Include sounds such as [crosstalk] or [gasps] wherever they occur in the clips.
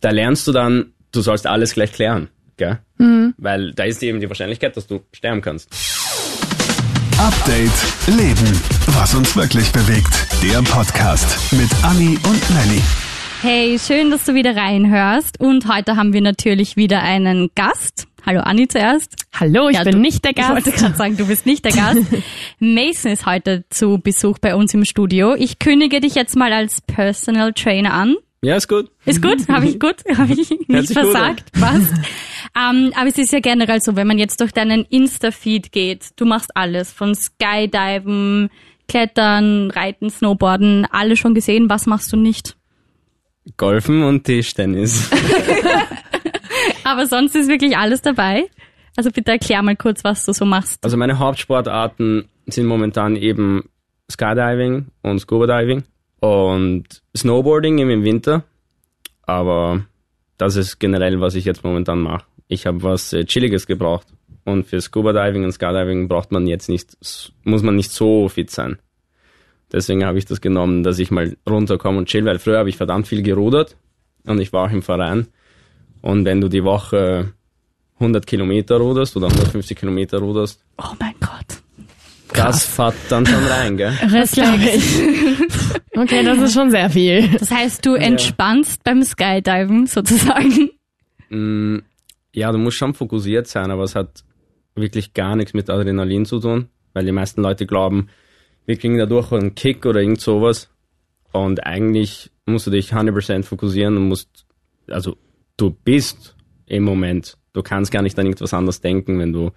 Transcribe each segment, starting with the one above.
da lernst du dann, du sollst alles gleich klären, gell? Mhm. Weil da ist eben die Wahrscheinlichkeit, dass du sterben kannst. Update Leben. Was uns wirklich bewegt. Der Podcast mit Anni und Nelly. Hey, schön, dass du wieder reinhörst. Und heute haben wir natürlich wieder einen Gast. Hallo Anni zuerst. Hallo, ich ja, bin du, nicht der Gast. Ich wollte gerade sagen, du bist nicht der Gast. [laughs] Mason ist heute zu Besuch bei uns im Studio. Ich kündige dich jetzt mal als Personal Trainer an. Ja, ist gut. Ist gut? Habe ich gut? [laughs] Habe ich nicht versagt? Passt. ähm, aber es ist ja generell so, wenn man jetzt durch deinen Insta-Feed geht, du machst alles, von Skydiven, Klettern, Reiten, Snowboarden, alles schon gesehen. Was machst du nicht? Golfen und Tischtennis. [laughs] aber sonst ist wirklich alles dabei. Also bitte erklär mal kurz, was du so machst. Also meine Hauptsportarten sind momentan eben Skydiving und Scuba Diving und Snowboarding im Winter. Aber das ist generell, was ich jetzt momentan mache. Ich habe was äh, Chilliges gebraucht. Und für Scuba Diving und Skydiving braucht man jetzt nicht, muss man nicht so fit sein. Deswegen habe ich das genommen, dass ich mal runterkomme und chill, weil früher habe ich verdammt viel gerudert und ich war auch im Verein. Und wenn du die Woche 100 Kilometer ruderst oder 150 Kilometer ruderst. Oh mein Gott. Das fährt dann schon rein, gell? [laughs] Respekt. [laughs] okay, das ist schon sehr viel. Das heißt, du entspannst ja. beim Skydiven sozusagen? Mm, ja, du musst schon fokussiert sein, aber es hat wirklich gar nichts mit Adrenalin zu tun, weil die meisten Leute glauben, wir kriegen dadurch einen Kick oder irgend sowas. Und eigentlich musst du dich 100% fokussieren und musst, also du bist im Moment. Du kannst gar nicht an irgendwas anderes denken, wenn du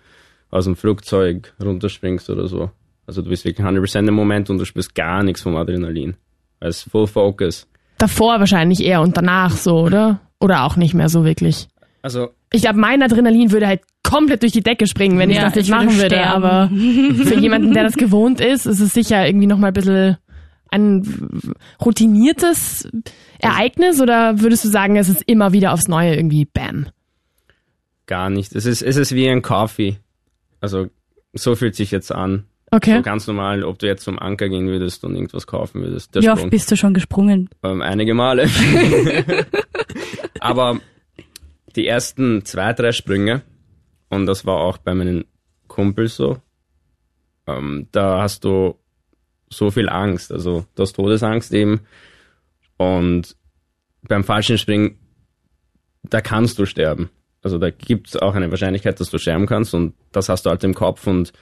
aus dem Flugzeug runterspringst oder so. Also du bist wirklich 100% im Moment und du spürst gar nichts vom Adrenalin. Es ist Full Focus. Davor wahrscheinlich eher und danach so, oder? Oder auch nicht mehr so wirklich? Also ich glaube, mein Adrenalin würde halt komplett durch die Decke springen, wenn ja, ich das nicht machen würde. Sterben. Aber [laughs] für jemanden, der das gewohnt ist, ist es sicher irgendwie nochmal ein bisschen ein routiniertes Ereignis oder würdest du sagen, es ist immer wieder aufs Neue irgendwie Bam? Gar nicht. Es ist, es ist wie ein Kaffee. Also so fühlt sich jetzt an. Okay. So ganz normal, ob du jetzt zum Anker gehen würdest und irgendwas kaufen würdest. Wie oft bist du schon gesprungen? Ähm, einige Male. [laughs] Aber die ersten zwei, drei Sprünge, und das war auch bei meinen Kumpels so, ähm, da hast du so viel Angst, also du hast Todesangst eben. Und beim falschen Springen, da kannst du sterben. Also da gibt es auch eine Wahrscheinlichkeit, dass du sterben kannst und das hast du halt im Kopf und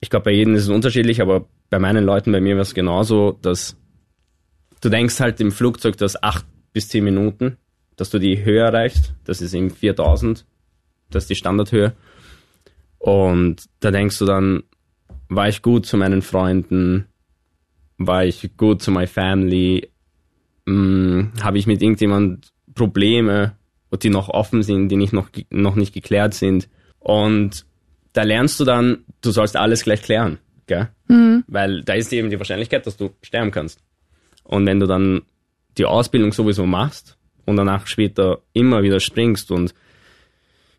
ich glaube, bei jedem ist es unterschiedlich, aber bei meinen Leuten, bei mir war es genauso, dass du denkst halt im Flugzeug, dass acht bis zehn Minuten, dass du die Höhe erreichst. Das ist eben 4000, das ist die Standardhöhe. Und da denkst du dann, war ich gut zu meinen Freunden? War ich gut zu meiner Family? Hm, Habe ich mit irgendjemand Probleme? Die noch offen sind, die nicht noch, noch nicht geklärt sind. Und da lernst du dann, du sollst alles gleich klären, gell? Mhm. Weil da ist eben die Wahrscheinlichkeit, dass du sterben kannst. Und wenn du dann die Ausbildung sowieso machst und danach später immer wieder springst und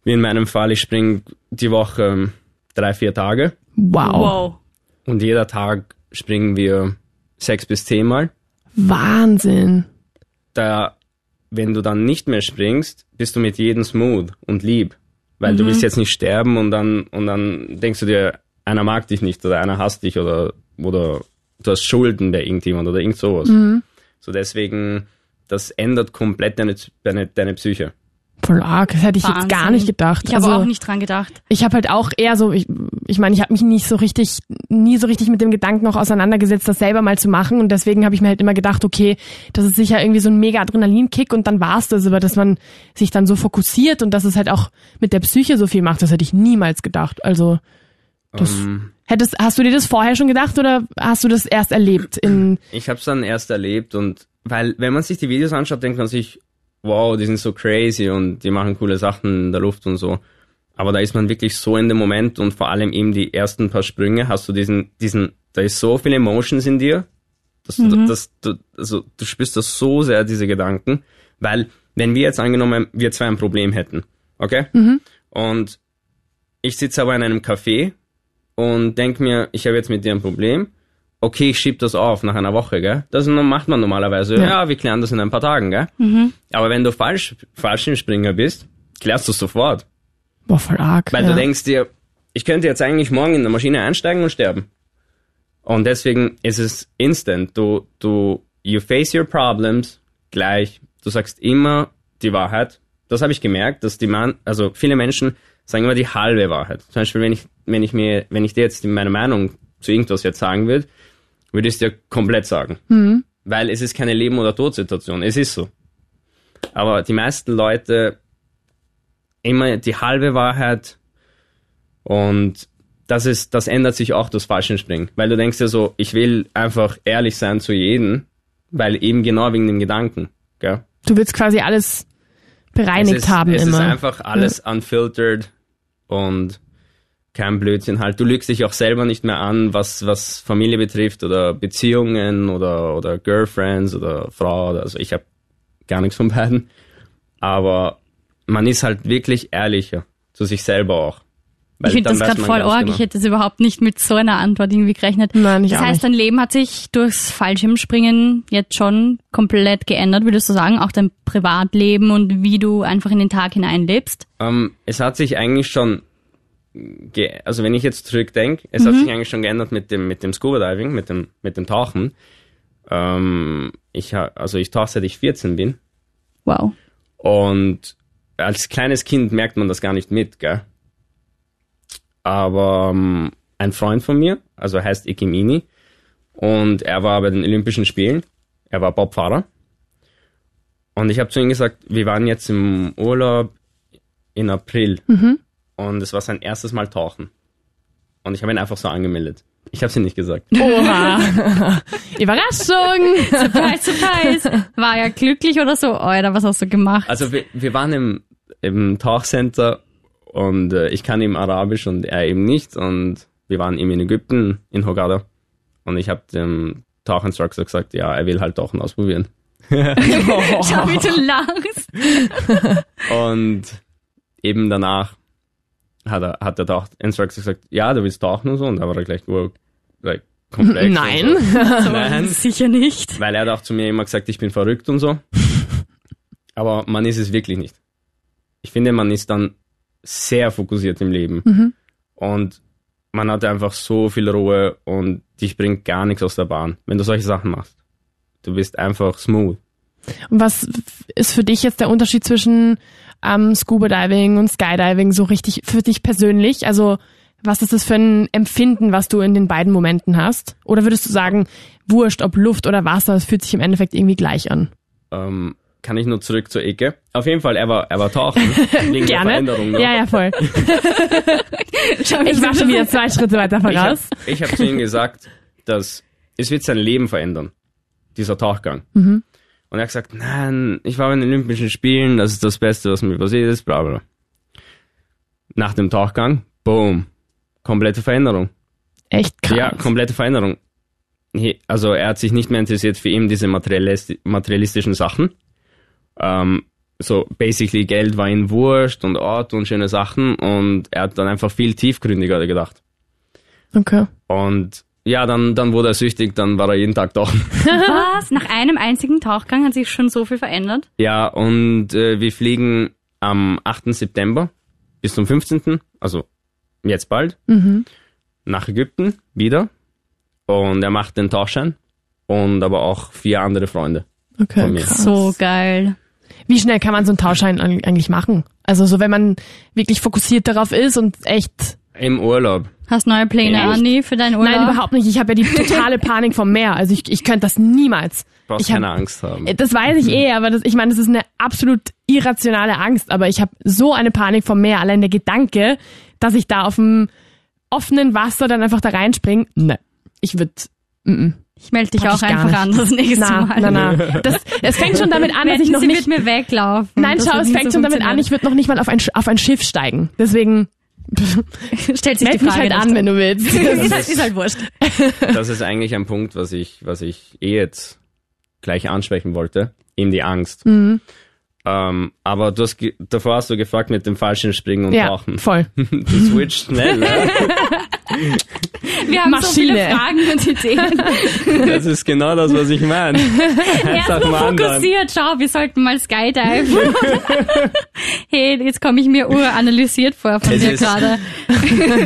wie in meinem Fall, ich spring die Woche ähm, drei, vier Tage. Wow. wow. Und jeder Tag springen wir sechs bis zehnmal. Wahnsinn. Da wenn du dann nicht mehr springst, bist du mit jedem smooth und lieb. Weil mhm. du willst jetzt nicht sterben und dann, und dann denkst du dir, einer mag dich nicht oder einer hasst dich oder, oder du hast Schulden bei irgendjemand oder irgend sowas. Mhm. So deswegen, das ändert komplett deine, deine, deine Psyche. Voll arg, das hätte ich Wahnsinn. jetzt gar nicht gedacht. Ich habe also, auch nicht dran gedacht. Ich habe halt auch eher so, ich, ich meine, ich habe mich nicht so richtig, nie so richtig mit dem Gedanken noch auseinandergesetzt, das selber mal zu machen und deswegen habe ich mir halt immer gedacht, okay, das ist sicher irgendwie so ein mega Adrenalinkick und dann war's das, aber dass man sich dann so fokussiert und dass es halt auch mit der Psyche so viel macht, das hätte ich niemals gedacht. Also das um, ähm. hättest, hast du dir das vorher schon gedacht oder hast du das erst erlebt? In ich habe es dann erst erlebt und weil wenn man sich die Videos anschaut, denkt man sich, wow, die sind so crazy und die machen coole Sachen in der Luft und so. Aber da ist man wirklich so in dem Moment und vor allem eben die ersten paar Sprünge hast du diesen, diesen, da ist so viel Emotions in dir, dass mhm. du, dass du, also du spürst das so sehr, diese Gedanken, weil wenn wir jetzt angenommen, wir zwei ein Problem hätten, okay? Mhm. Und ich sitze aber in einem Café und denke mir, ich habe jetzt mit dir ein Problem okay, ich schieb das auf nach einer Woche, gell? Das macht man normalerweise. Ja, Ja. wir klären das in ein paar Tagen, gell? Aber wenn du falsch, Fallschirmspringer bist, klärst du es sofort. Boah, voll arg. Weil ja. du denkst dir, ich könnte jetzt eigentlich morgen in der Maschine einsteigen und sterben. Und deswegen ist es instant. Du, du, you face your problems gleich. Du sagst immer die Wahrheit. Das habe ich gemerkt, dass die Mann, also viele Menschen sagen immer die halbe Wahrheit. Zum Beispiel, wenn ich, wenn ich mir, wenn ich dir jetzt meine Meinung zu irgendwas jetzt sagen würde, würde ich es dir komplett sagen. Weil es ist keine Leben- oder Todsituation. Es ist so. Aber die meisten Leute immer die halbe Wahrheit und das ist, das ändert sich auch das Fallschirmspringen. Weil du denkst dir so, ich will einfach ehrlich sein zu jedem, weil eben genau wegen dem Gedanken. Gell? Du willst quasi alles bereinigt es ist, haben es immer. ist einfach alles unfiltered und kein Blödsinn halt. Du lügst dich auch selber nicht mehr an, was, was Familie betrifft oder Beziehungen oder, oder Girlfriends oder Frau. Oder, also ich habe gar nichts von beiden. Aber man ist halt wirklich ehrlicher zu sich selber auch. Weil Ich finde das gerade voll arg. genau. Ich hätte es überhaupt nicht mit so einer Antwort irgendwie gerechnet. Nein, ich das auch heißt, nicht. dein Leben hat sich durchs Fallschirmspringen jetzt schon komplett geändert, würdest du sagen? Auch dein Privatleben und wie du einfach in den Tag hineinlebst? Ähm, es hat sich eigentlich schon, also wenn ich jetzt zurückdenke, es hat sich eigentlich schon geändert mit dem, mit dem Scuba Diving, mit dem, mit dem Tauchen. Ähm, ich also ich tauche seit ich 14 bin Wow. und als kleines Kind merkt man das gar nicht mit, gell? Aber ähm, ein Freund von mir, also heißt Ikimini, und er war bei den Olympischen Spielen, er war Bobfahrer. Und ich habe zu ihm gesagt, wir waren jetzt im Urlaub in April und es war sein erstes Mal tauchen. Und ich habe ihn einfach so angemeldet. Ich habe es ihm nicht gesagt. Oha. [laughs] Überraschung. Surprise, surprise. War er glücklich oder so? Alter, was hast du gemacht? Also wir, wir waren im, im Tauchcenter und äh, ich kann ihm Arabisch und er eben nicht. Und wir waren eben in Ägypten, in Hogada. Und ich habe dem Tauchinstructor gesagt, ja, er will halt Tauchen ausprobieren. [laughs] Schau, wie du lachst. Und eben danach hat, er, hat der Tauchinstructor gesagt, ja, du willst tauchen und so. Und da war er gleich oh, like, komplex. Nein. So. [laughs] Nein. Sicher nicht. Weil er hat auch zu mir immer gesagt, ich bin verrückt und so. [laughs] Aber man ist es wirklich nicht. Ich finde, man ist dann sehr fokussiert im Leben. Und man hat einfach so viel Ruhe und dich bringt gar nichts aus der Bahn, wenn du solche Sachen machst. Du bist einfach smooth. Und was ist für dich jetzt der Unterschied zwischen ähm, Scuba Diving und Skydiving so richtig für dich persönlich? Also was ist das für ein Empfinden, was du in den beiden Momenten hast? Oder würdest du sagen, wurscht, ob Luft oder Wasser, es fühlt sich im Endeffekt irgendwie gleich an? Ähm, kann ich nur zurück zur Ecke? Auf jeden Fall, er war, er war tauchen. [laughs] wegen Gerne. Veränderung. Ne? Ja, ja, voll. Schau, [laughs] Ich war schon wieder zwei Schritte weiter Ich habe voraus. ich hab zu ihm gesagt, dass es wird sein Leben verändern, dieser Tauchgang. Und er hat gesagt, nein, ich war bei den Olympischen Spielen, das ist das Beste, was mir passiert ist, bla bla. Nach dem Tauchgang, boom, komplette Veränderung. Echt krass. Ja, komplette Veränderung. Also er hat sich nicht mehr interessiert für ihm diese materialisti materialistischen Sachen. Ähm, so basically Geld war ihm wurscht und Ort und schöne Sachen und er hat dann einfach viel tiefgründiger gedacht. Okay. Und ja, dann, dann wurde er süchtig, dann war er jeden Tag tauchen. [laughs] Was? Nach einem einzigen Tauchgang hat sich schon so viel verändert? ja, und äh, wir fliegen am 8. September bis zum 15., also jetzt bald, nach Ägypten wieder. Und er macht den Tauchschein und aber auch vier andere Freunde. Okay. Von mir. Krass. So geil. Wie schnell kann man so einen Tauschschein eigentlich machen? Also so, wenn man wirklich fokussiert darauf ist und echt. Im Urlaub. Hast neue Pläne, Echt? Andi, für deinen Urlaub? Nein, überhaupt nicht. Ich habe ja die totale Panik vom Meer. Also ich, ich könnte das niemals. Brauchst Ich hab- keine Angst haben. Das weiß ich eh, aber das, ich meine, das ist eine absolut irrationale Angst. Aber ich habe so eine Panik vom Meer. Allein der Gedanke, dass ich da auf dem offenen Wasser dann einfach da reinspringe. Ne, ich würde. Ich melde dich Pack auch einfach an das nächste Na, Mal. na, na. Das, es fängt schon damit an, dass ich noch sie nicht. wird mir weglaufen. Nein, Das schau, es fängt so schon damit an, ich würde noch nicht mal auf ein, auf ein Schiff steigen. Deswegen. [laughs] Stellt sich meld die mich Frage halt an, wenn du willst. [laughs] ist, halt, ist halt wurscht. Das ist eigentlich ein Punkt, was ich, was ich eh jetzt gleich ansprechen wollte. Eben die Angst. Mhm. Ähm, aber du hast davor hast du gefragt mit dem falschen Springen und Ja, Tauchen. voll. [laughs] Du switcht schnell, ne? [laughs] Wir haben so viele Maschine. Fragen und Ideen. [laughs] Das ist genau das, was ich meine. Erstmal anderen. fokussiert, schau, wir sollten mal skydiven. hey, jetzt komme ich mir uranalysiert vor von Es dir gerade.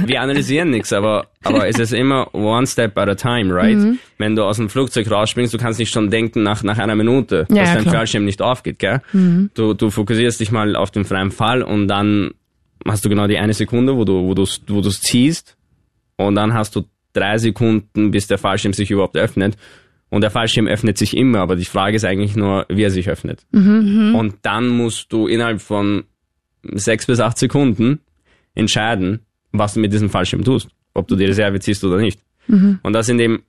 Wir analysieren nichts, aber, aber [laughs] es ist immer one step at a time, right? Mhm. Wenn du aus dem Flugzeug rausspringst, du kannst nicht schon denken nach, nach einer Minute, Ja, dass ja, dein klar. Mhm. Fallschirm nicht aufgeht, gell? Du, du fokussierst dich mal auf den freien Fall und dann hast du genau die eine Sekunde, wo du, wo du, wo du ziehst und dann hast du drei Sekunden, bis der Fallschirm sich überhaupt öffnet. Und der Fallschirm öffnet sich immer, aber die Frage ist eigentlich nur, wie er sich öffnet. Und dann musst du innerhalb von sechs bis acht Sekunden entscheiden, was du mit diesem Fallschirm tust. Ob du die Reserve ziehst oder nicht. Und das in dem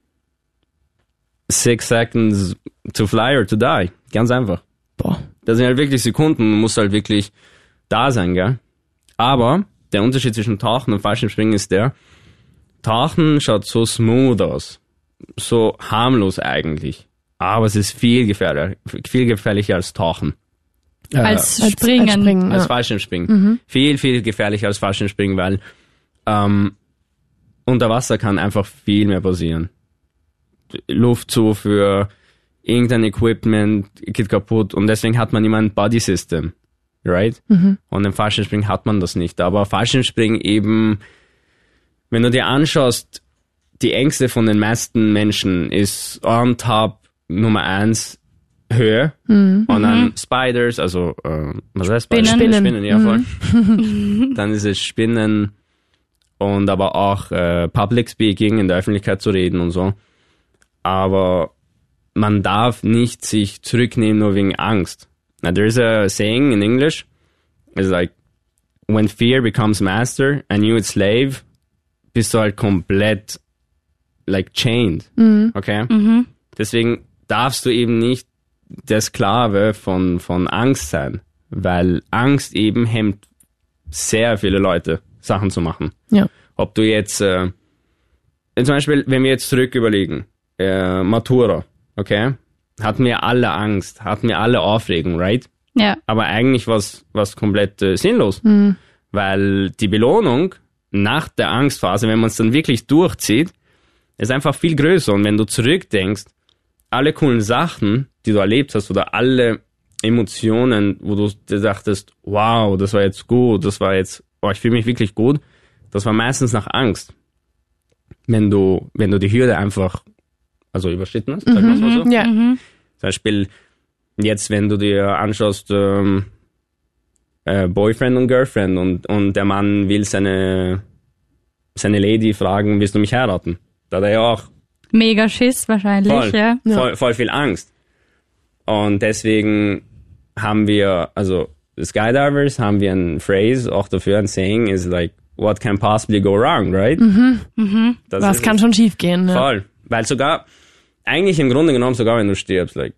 six seconds to fly or to die. Ganz einfach. Boah. Das sind halt wirklich Sekunden, man muss halt wirklich da sein, gell? Aber der Unterschied zwischen Tauchen und Fallschirmspringen ist der, Tauchen schaut so smooth aus, so harmlos eigentlich, aber es ist viel gefährlicher, viel gefährlicher als Tauchen, Als, Als- Springen. als Springen, als ja. Fallschirmspringen. Viel, viel gefährlicher als Fallschirmspringen, weil ähm, unter Wasser kann einfach viel mehr passieren. Luftzufuhr, irgendein Equipment geht kaputt und deswegen hat man immer ein Body System, right? Und im Fallschirmspringen hat man das nicht. Aber Fallschirmspringen eben, wenn du dir anschaust, die Ängste von den meisten Menschen ist on top Nummer eins Höhe und dann Spiders, also äh, was heißt Spiders? Spinnen. Spinnen, ja voll. dann ist es Spinnen und aber auch äh, Public Speaking, in der Öffentlichkeit zu reden und so. Aber man darf nicht sich zurücknehmen nur wegen Angst. Now there's a saying in English, it's like, when fear becomes master and you its slave, bist du halt komplett like chained. Okay? Deswegen darfst du eben nicht der Sklave von, von Angst sein, weil Angst eben hemmt sehr viele Leute, Sachen zu machen. Ja. Ob du jetzt, äh, zum Beispiel, wenn wir jetzt zurück überlegen, äh, Matura, okay? Hatten wir alle Angst, hatten wir alle Aufregung, right? Ja. Aber eigentlich was was komplett äh, sinnlos, weil die Belohnung nach der Angstphase, wenn man es dann wirklich durchzieht, ist einfach viel größer. Und wenn du zurückdenkst, alle coolen Sachen, die du erlebt hast, oder alle Emotionen, wo du dir dachtest, wow, das war jetzt gut, das war jetzt, oh, ich fühle mich wirklich gut, das war meistens nach Angst. Wenn du, wenn du die Hürde einfach, also überschritten hast, sagen wir mal so. Ja. Mhm. Zum Beispiel jetzt, wenn du dir anschaust, ähm, äh, Boyfriend und Girlfriend und, und der Mann will seine, seine Lady fragen, willst du mich heiraten? Da hat er ja auch Mega Schiss wahrscheinlich, voll, ja. voll, voll viel Angst. Und deswegen haben wir, also Skydivers haben wir ein Phrase auch dafür, ein Saying is like, what can possibly go wrong, right? Mhm. Das Was ist kann es. schon schief gehen. Ne? Voll. Weil sogar, eigentlich im Grunde genommen, sogar wenn du stirbst, like,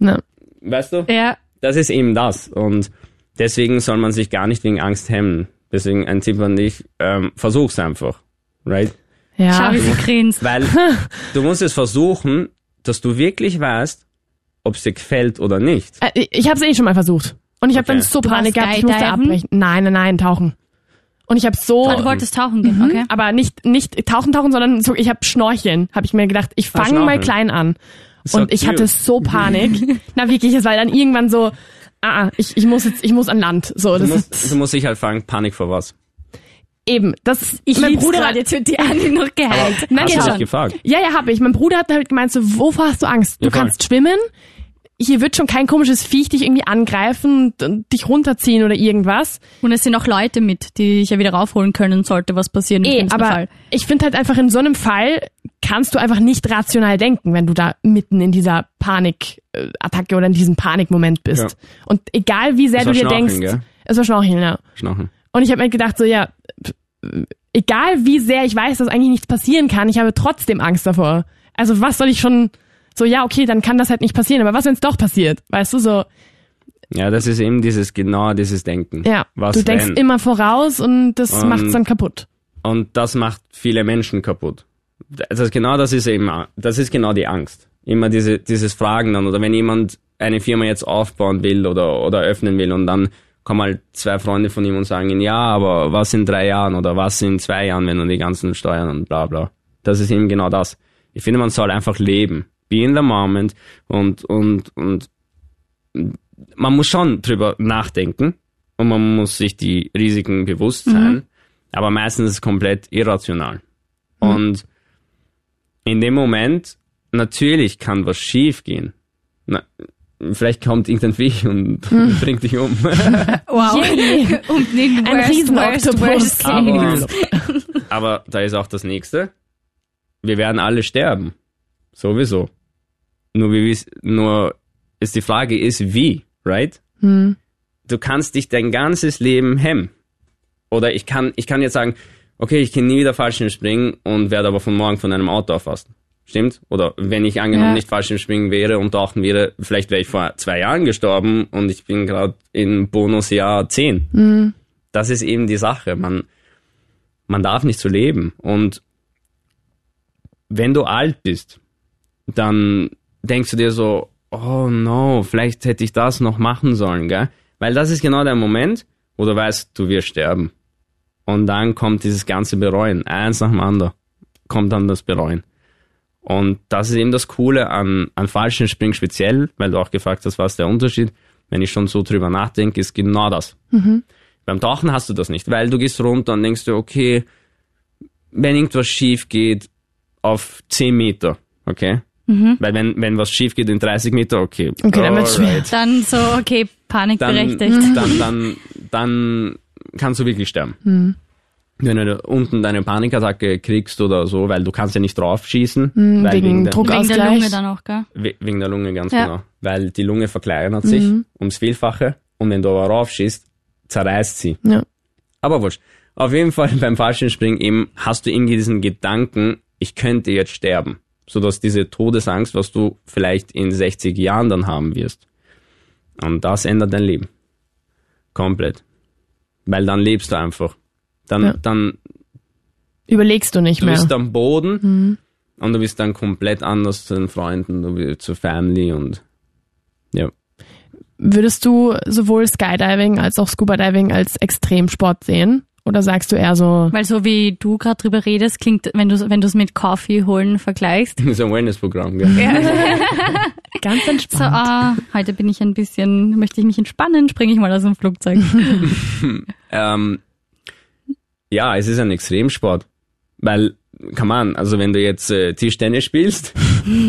Ne. weißt du? Ja. Das ist eben das. Und deswegen soll man sich gar nicht wegen Angst hemmen. Deswegen ein Tipp an dich, ähm, versuch's einfach. Right? Schau, Ja. wie sie grinst. Weil [laughs] du musst es versuchen, dass du wirklich weißt, ob es dir gefällt oder nicht. Äh, Ich habe es eh schon mal versucht. Und ich habe Okay. dann so Panik gehabt, ich musste abbrechen. Nein, nein, nein, tauchen. Und ich habe so, Ah, du wolltest tauchen gehen, Mhm. okay. aber nicht nicht tauchen, tauchen, sondern so, ich habe Schnorcheln. Habe ich mir gedacht, ich Ah, fange mal klein an. So Und ich cute. hatte so Panik. [laughs] Na wirklich, es war dann irgendwann so, ah, ah, ich, ich muss jetzt, ich muss an Land. So, Du das musst, ist du musst dich halt fragen, Panik vor was? eben. Das Ich mein Bruder gerade, jetzt wird die Anni noch geheilt. Nein, Hast ja du dich gefragt? Ja, ja, habe ich. Mein Bruder hat halt gemeint, so, wovor hast du Angst? Du Ja, kannst schwimmen. Hier wird schon kein komisches Viech dich irgendwie angreifen und, und dich runterziehen oder irgendwas. Und es sind auch Leute mit, die ich ja wieder raufholen können, sollte was passieren im Eh, aber Fall. ich finde halt einfach in so einem Fall kannst du einfach nicht rational denken, wenn du da mitten in dieser Panikattacke oder in diesem Panikmoment bist. Ja. Und egal wie sehr du dir denkst, gell? es war Schnorcheln, ja. Schnorcheln. Und ich habe mir gedacht, so ja, egal wie sehr ich weiß, dass eigentlich nichts passieren kann, ich habe trotzdem Angst davor. Also was soll ich schon, so ja, okay, dann kann das halt nicht passieren, aber was, wenn es doch passiert? Weißt du, so, Ja, das ist eben dieses, genau dieses Denken. ja, Was du denkst wenn? immer voraus und das Und- macht's dann kaputt. Und das macht viele Menschen kaputt. Das ist genau das ist eben, das ist genau die Angst. Immer diese, dieses Fragen dann, oder wenn jemand eine Firma jetzt aufbauen will oder, oder öffnen will und dann kommen halt zwei Freunde von ihm und sagen ihm, ja, aber was in drei Jahren oder was in zwei Jahren, wenn du die ganzen Steuern und bla bla. Das ist eben genau das. Ich finde, man soll einfach leben. Be in the moment und, und, und man muss schon drüber nachdenken und man muss sich die Risiken bewusst sein, mhm. aber meistens ist es komplett irrational. Mhm. Und in dem Moment, natürlich kann was schief gehen. Na, vielleicht kommt irgendein Viech und hm. [laughs] bringt dich um. [laughs] wow. Yeah. [laughs] und Ein Riesenoktopus. Aber, aber da ist auch das Nächste. Wir werden alle sterben. Sowieso. Nur, wie, nur ist die Frage ist, wie, right? Hm. Du kannst dich dein ganzes Leben hemmen. Oder ich kann, ich kann jetzt sagen, okay, ich kann nie wieder Fallschirmspringen und werde aber von morgen von einem Auto erfassen. Stimmt? Oder wenn ich angenommen ja. nicht Fallschirmspringen wäre und tauchen wäre, vielleicht wäre ich vor zwei Jahren gestorben und ich bin gerade in Bonusjahr 10. Mhm. Das ist eben die Sache. Man, man darf nicht so leben. Und wenn du alt bist, dann denkst du dir so, oh no, vielleicht hätte ich das noch machen sollen, gell? Weil das ist genau der Moment, wo du weißt, du wirst sterben. Und dann kommt dieses ganze Bereuen, eins nach dem anderen, kommt dann das Bereuen. Und das ist eben das Coole an, an falschen Springen speziell, weil du auch gefragt hast, was ist der Unterschied. Wenn ich schon so drüber nachdenke, ist genau das. Mhm. Beim Tauchen hast du das nicht, weil du gehst runter und denkst dir, okay, wenn irgendwas schief geht, auf 10 Meter, okay? Mhm. Weil wenn, wenn was schief geht in 30 Meter, okay. Okay, dann wird's schwer. Dann so, okay, panikberechtigt. Dann, [laughs] dann, dann, dann kannst du wirklich sterben. Mhm. Wenn du unten deine Panikattacke kriegst oder so, weil du kannst ja nicht drauf schießen. Mhm, weil wegen, wegen, Druckausgleich. Wegen der Lunge dann auch, gell? Wegen der Lunge, ganz ja. genau. Weil die Lunge verkleinert sich mhm. ums Vielfache und wenn du aber raufschießt, zerreißt sie. Ja. Aber wurscht. Auf jeden Fall [laughs] beim Fallschirmspringen eben hast du irgendwie diesen Gedanken, ich könnte jetzt sterben. Sodass diese Todesangst, was du vielleicht in 60 Jahren dann haben wirst. Und das ändert dein Leben. Komplett. Weil dann lebst du einfach. Dann, ja. dann überlegst du nicht du mehr. Du bist am Boden mhm. und du bist dann komplett anders zu den Freunden, du bist zur Family und ja. Würdest du sowohl Skydiving als auch Scuba Diving als Extremsport sehen? Oder sagst du eher so? Weil so wie du gerade drüber redest, klingt, wenn du wenn du es mit Coffee holen vergleichst. Das ist ein Wellness-Programm, gell? Ja. [laughs] Ganz entspannt. So, ah, heute bin ich ein bisschen, möchte ich mich entspannen, springe ich mal aus dem Flugzeug. [laughs] ähm, ja, es ist ein Extremsport. Weil, kann man, also wenn du jetzt äh, Tischtennis spielst,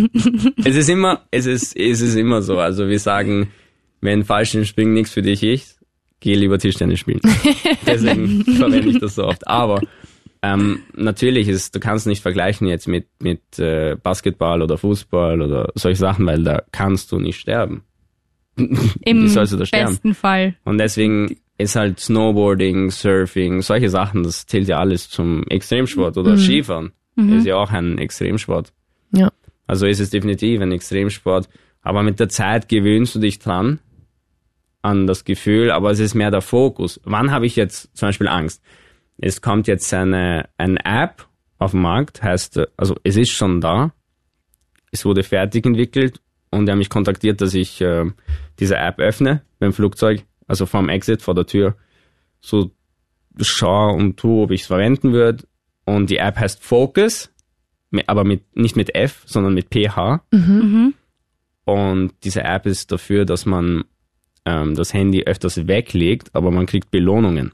[laughs] es ist immer, es ist, es ist immer so. Also wir sagen, wenn Fallschirmspringen nichts für dich ist, gehe lieber Tischtennis spielen. [laughs] Deswegen verwende ich das so oft. Aber ähm, natürlich ist, du kannst nicht vergleichen jetzt mit, mit äh, Basketball oder Fußball oder solche Sachen, weil da kannst du nicht sterben. [laughs] Im besten Fall. Und deswegen ist halt Snowboarding, Surfing, solche Sachen, das zählt ja alles zum Extremsport oder mhm. Skifahren. Mhm. Ist ja auch ein Extremsport. Ja. Also ist es definitiv ein Extremsport. Aber mit der Zeit gewöhnst du dich dran an das Gefühl, aber es ist mehr der Fokus. Wann habe ich jetzt zum Beispiel Angst? Es kommt jetzt eine, eine App auf den Markt, heißt, also es ist schon da, es wurde fertig entwickelt und er hat mich kontaktiert, dass ich äh, diese App öffne beim Flugzeug, also vom Exit vor der Tür, so schaue und tue, ob ich es verwenden würde. Und die App heißt Focus, aber mit, nicht mit F, sondern mit PH. Mhm. Und diese App ist dafür, dass man ähm, das Handy öfters weglegt, aber man kriegt Belohnungen.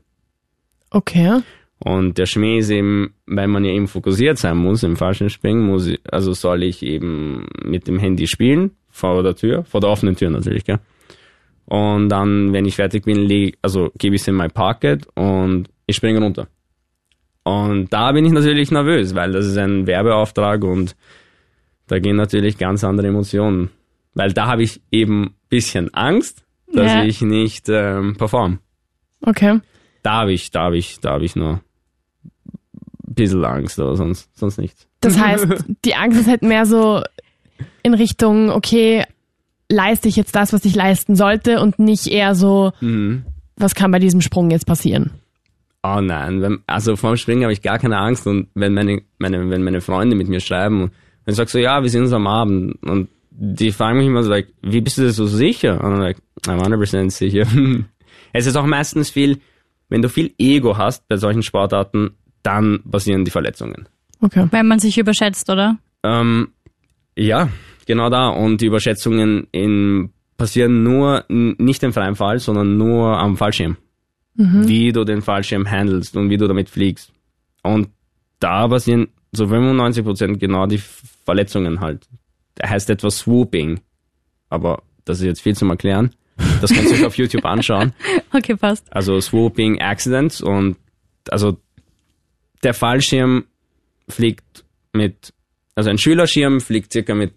Okay. Und der Schmäh ist eben, weil man ja eben fokussiert sein muss im falschen Springen, muss ich, also soll ich eben mit dem Handy spielen, vor der Tür, vor der offenen Tür natürlich, gell? Und dann, wenn ich fertig bin, leg, also gebe ich es in mein Pocket und ich springe runter. Und da bin ich natürlich nervös, weil das ist ein Werbeauftrag und da gehen natürlich ganz andere Emotionen. Weil da habe ich eben bisschen Angst, dass ja. ich nicht ähm, perform. Okay. Da habe ich, da habe ich, da habe ich nur ein bisschen Angst, aber sonst, sonst nichts. Das [laughs] heißt, die Angst ist halt mehr so in Richtung, okay, leiste ich jetzt das, was ich leisten sollte und nicht eher so, mhm. was kann bei diesem Sprung jetzt passieren? Oh nein, also vor dem Springen habe ich gar keine Angst und wenn meine, meine, wenn meine Freunde mit mir schreiben und ich sage so, ja, wir sehen uns am Abend und die fragen mich immer so, like, wie bist du dir so sicher? Und I'm like, I'm 100% sicher. [laughs] es ist auch meistens viel, wenn du viel Ego hast bei solchen Sportarten, dann passieren die Verletzungen. Okay. Wenn man sich überschätzt, oder? Ähm, ja, genau da. Und die Überschätzungen in, passieren nur, nicht im freien Fall, sondern nur am Fallschirm. Wie du den Fallschirm handelst und wie du damit fliegst. Und da passieren so 95% genau die Verletzungen halt. Da heißt etwas Swooping. Aber das ist jetzt viel zum Erklären. Das kannst du euch auf YouTube anschauen. [laughs] Okay, passt. Also Swooping Accidents und also der Fallschirm fliegt mit, also ein Schülerschirm fliegt circa mit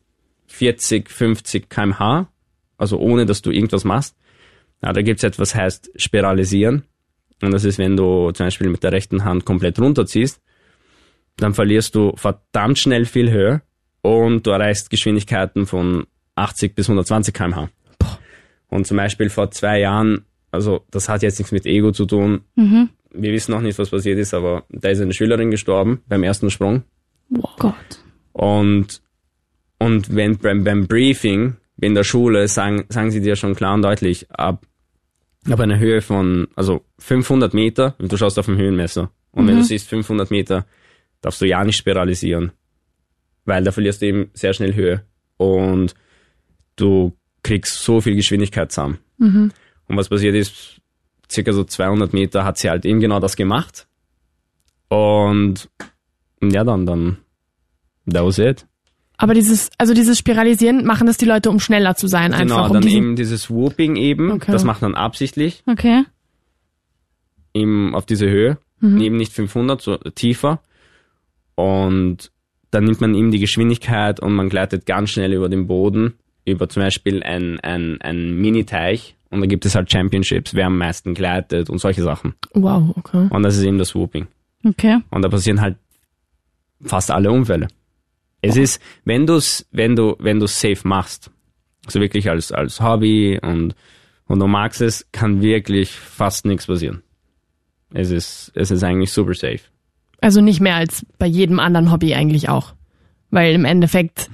40, 50 kmh, also ohne dass du irgendwas machst. Ja, da gibt's etwas, heißt Spiralisieren. Und das ist, wenn du zum Beispiel mit der rechten Hand komplett runterziehst, dann verlierst du verdammt schnell viel Höhe und du erreichst Geschwindigkeiten von 80 bis 120 kmh. Und zum Beispiel vor zwei Jahren, also das hat jetzt nichts mit Ego zu tun. Wir wissen noch nicht, was passiert ist, aber da ist eine Schülerin gestorben beim ersten Sprung. Oh Gott. Und, und wenn beim, beim Briefing in der Schule sagen, sagen sie dir schon klar und deutlich, ab, ab einer Höhe von, also 500 Meter, du schaust auf dem Höhenmesser. Und wenn du siehst 500 Meter, darfst du ja nicht spiralisieren. Weil da verlierst du eben sehr schnell Höhe. Und du kriegst so viel Geschwindigkeit zusammen. Und was passiert ist, circa so 200 Meter hat sie halt eben genau das gemacht. Und ja, dann, dann, that was it. Aber dieses, also dieses Spiralisieren machen das die Leute, um schneller zu sein, einfach. Genau, um dann eben dieses Whooping eben, Okay. das macht man absichtlich, Okay. eben auf diese Höhe, eben nicht 500, so tiefer. Und dann nimmt man eben die Geschwindigkeit und man gleitet ganz schnell über den Boden, über zum Beispiel ein, ein, ein Mini-Teich. Und da gibt es halt Championships, wer am meisten gleitet und solche Sachen. Wow, okay. Und das ist eben das Whooping. Okay. Und da passieren halt fast alle Unfälle. Es ist, wenn du's, wenn du, wenn du safe machst, also wirklich als, als Hobby und, und du magst es, kann wirklich fast nichts passieren. Es ist, es ist eigentlich super safe. Also nicht mehr als bei jedem anderen Hobby eigentlich auch. Weil im Endeffekt,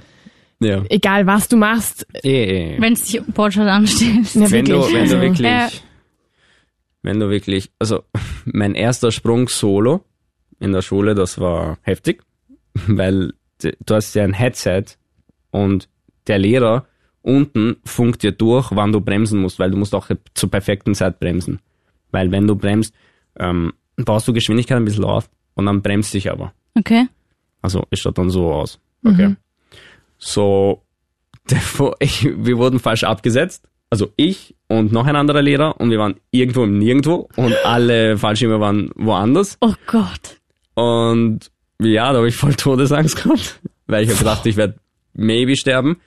Ja. egal was du machst, Eh, eh. Wenn es dich Boardshot anstellst. ne, Wenn du, wirklich. wenn also, du wirklich, Äh. wenn du wirklich, also mein erster Sprung solo in der Schule, das war heftig, [laughs] weil du hast ja ein Headset und der Lehrer unten funkt dir durch, wann du bremsen musst, weil du musst auch zur perfekten Zeit bremsen. Weil wenn du bremst, ähm, baust du Geschwindigkeit ein bisschen auf und dann bremst dich aber. Okay. Also es schaut dann so aus. Okay. So, [laughs] der, Vo- ich, wir wurden falsch abgesetzt. Also ich und noch ein anderer Lehrer und wir waren irgendwo im Nirgendwo und alle [laughs] Fallschirme waren woanders. Oh Gott. Und ja, da habe ich voll Todesangst gehabt, weil ich habe gedacht, ich werde maybe sterben.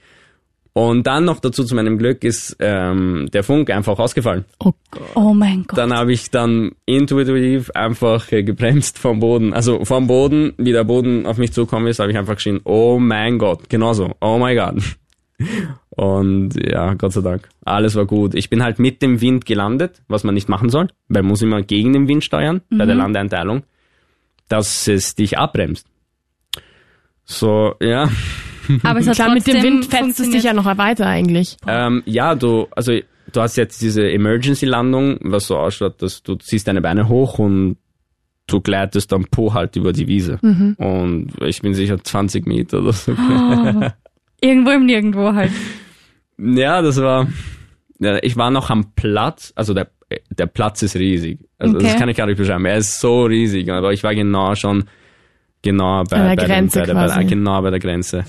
Und dann noch dazu zu meinem Glück ist ähm, der Funk einfach ausgefallen. oh. Oh mein Gott. Dann habe ich dann intuitiv einfach äh, gebremst vom Boden. Also vom Boden, wie der Boden auf mich zukommen ist, habe ich einfach geschrien, oh mein Gott, genauso, oh mein Gott. [laughs] Und ja, Gott sei Dank, alles war gut. Ich bin halt mit dem Wind gelandet, was man nicht machen soll, weil man muss immer gegen den Wind steuern bei der Landeeinteilung, dass es dich abbremst. So, ja. [laughs] Aber es hat Klar, mit dem trotzdem Wind fetzt es dich ja noch weiter eigentlich. Ähm, ja, du, also du hast jetzt diese Emergency-Landung, was so ausschaut, dass du ziehst deine Beine hoch und du gleitest dann po halt über die Wiese. Und ich bin sicher 20 Meter oder so. [laughs] Irgendwo im Nirgendwo halt. Ja, das war, ja, ich war noch am Platz, also der, der Platz ist riesig. Also das Okay. kann ich gar nicht beschreiben. Er ist so riesig, aber ich war genau schon, genau bei, An der bei, Grenze dem, bei, der, bei genau bei der Grenze.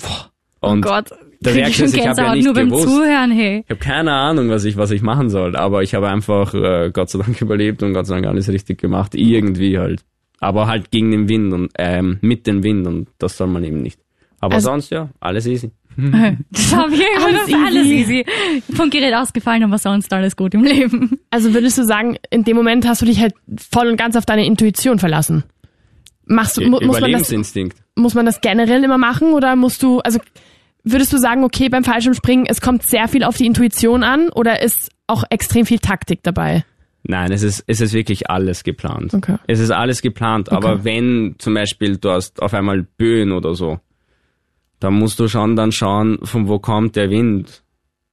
Oh Und Gott. der Krieg Reaktion ich ich habe ja nicht nur beim gewusst. Zuhören, hey. Ich habe keine Ahnung, was ich, was ich machen soll, aber ich habe einfach äh, Gott sei Dank [laughs] überlebt und Gott sei Dank alles richtig gemacht. Irgendwie halt. Aber halt gegen den Wind und ähm, mit dem Wind und das soll man eben nicht. Aber Also- sonst ja, alles easy. [laughs] Das habe ich immer Alles das alles easy. easy. Vom Gerät ausgefallen, aber sonst alles gut im Leben. Also würdest du sagen, in dem Moment hast du dich halt voll und ganz auf deine Intuition verlassen? Machst du, mu muss man das, muss man das generell immer machen oder musst du, also würdest du sagen, okay, beim Fallschirmspringen, es kommt sehr viel auf die Intuition an oder ist auch extrem viel Taktik dabei? Nein, es ist, es ist wirklich alles geplant. Okay. Es ist alles geplant, aber wenn zum Beispiel du hast auf einmal Böen oder so, da musst du schon dann schauen, von wo kommt der Wind.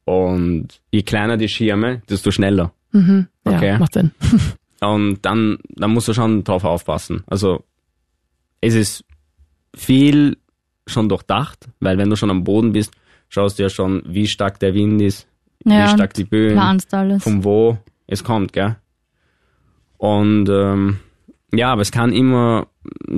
Und je kleiner die Schirme, desto schneller. Mhm. Okay. Ja, macht Sinn. [laughs] Und dann, dann musst du schon drauf aufpassen. Also es ist viel schon durchdacht, weil wenn du schon am Boden bist, schaust du ja schon, wie stark der Wind ist, Ja, wie stark die Böen, alles. von wo es kommt, gell? Und ähm, ja, aber es kann immer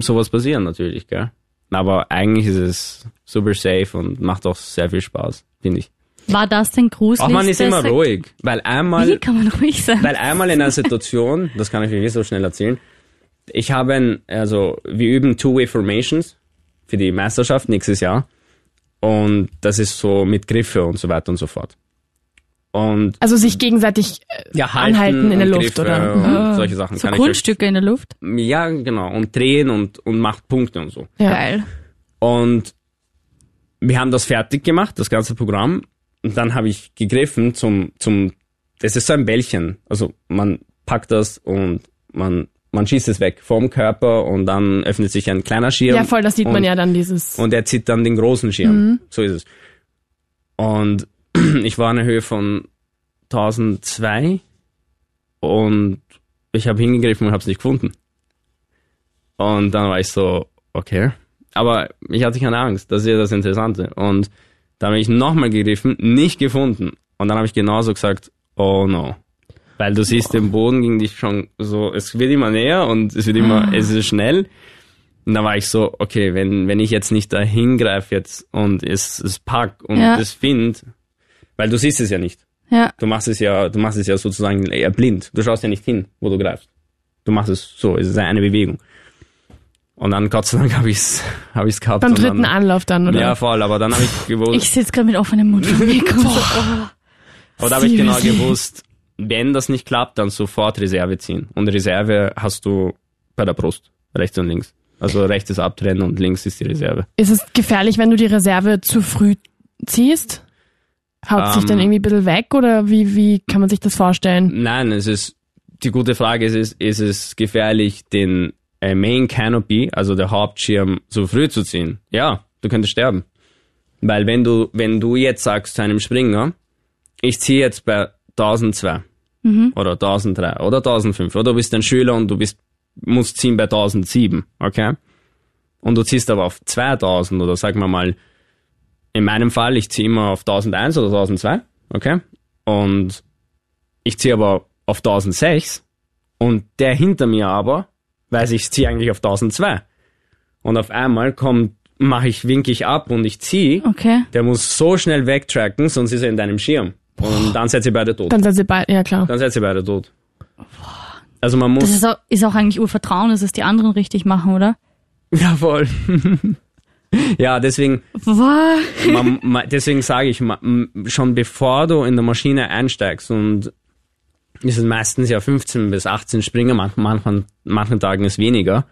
sowas passieren natürlich, gell? Aber eigentlich ist es super safe und macht auch sehr viel Spaß, finde ich. War das denn gruselig? Auch man ist immer ruhig, weil einmal Wie kann man ruhig sein? weil einmal in einer Situation, das kann ich wirklich so schnell erzählen, ich habe ein, also wir üben Two-Way Formations für die Meisterschaft nächstes Jahr und das ist so mit Griffe und so weiter und so fort. Und Also sich gegenseitig äh, ja, halten anhalten in der Luft, Griffe oder? Und solche Sachen so kann Kunststücke in der Luft? Ja, genau. Und drehen und, und macht Punkte und so. Ja. Geil. Und wir haben das fertig gemacht, das ganze Programm. Und dann habe ich gegriffen zum, zum, das ist so ein Bällchen. Also man packt das und man, man schießt es weg vom Körper und dann öffnet sich ein kleiner Schirm. Ja, voll, das sieht und, man ja dann, dieses. Und er zieht dann den großen Schirm. So ist es. Und [clears throat] ich war in einer Höhe von 1002 und ich habe hingegriffen und habe es nicht gefunden. Und dann war ich so, okay. Aber ich hatte keine Angst, das ist ja das Interessante. Und dann habe ich nochmal gegriffen, nicht gefunden. Und dann habe ich genauso gesagt, oh no. Weil du siehst den Boden ging dich schon so, es wird immer näher und es wird immer, es ist schnell. Und dann war ich so, okay, wenn, wenn ich jetzt nicht da hingreife jetzt und es, es pack und Ja. es find, weil du siehst es ja nicht. Ja. Du machst es ja, du machst es ja sozusagen eher blind. Du schaust ja nicht hin, wo du greifst. Du machst es so, es ist eine Bewegung. Und dann Gott sei Dank habe ich's, habe ich's gehabt. Beim dritten dann, Anlauf dann, oder? Ja, voll, aber dann habe ich gewusst, Ich sitze gerade mit offenem Mund oh. [laughs] aber da habe ich genau gewusst, wenn das nicht klappt, dann sofort Reserve ziehen. Und Reserve hast du bei der Brust, rechts und links. Also rechts ist abtrennen und links ist die Reserve. Ist es gefährlich, wenn du die Reserve zu früh ziehst? Haut sich Ähm. dann irgendwie ein bisschen weg oder wie, wie kann man sich das vorstellen? Nein, es ist, die gute Frage ist, ist, ist es gefährlich, den äh, Main Canopy, also der Hauptschirm, zu früh zu ziehen? Ja, du könntest sterben. Weil wenn du, wenn du jetzt sagst zu einem Springer, ich ziehe jetzt bei 1002 oder 1003 oder 1005 oder du bist ein Schüler und du bist, musst ziehen bei 1007, okay? Und du ziehst aber auf 2000 oder sagen wir mal, in meinem Fall, ich ziehe immer auf 1001 oder 1002, okay? Und ich ziehe aber auf 1006 und der hinter mir aber weiß ich ziehe eigentlich auf 1002 und auf einmal kommt mache ich winke ich ab und ich ziehe. Okay. der muss so schnell wegtracken sonst ist er in deinem Schirm und dann seid ihr beide tot Dann seid ihr beide, ja klar. dann seid ihr beide tot also man muss Das ist auch, ist auch eigentlich Urvertrauen, dass es die anderen richtig machen, oder? ja voll [laughs] ja deswegen man, man, deswegen sage ich ma- m- schon bevor du in der Maschine einsteigst und es meistens ja 15 bis 18 Springer, manchen, manchen, manchen Tagen ist weniger,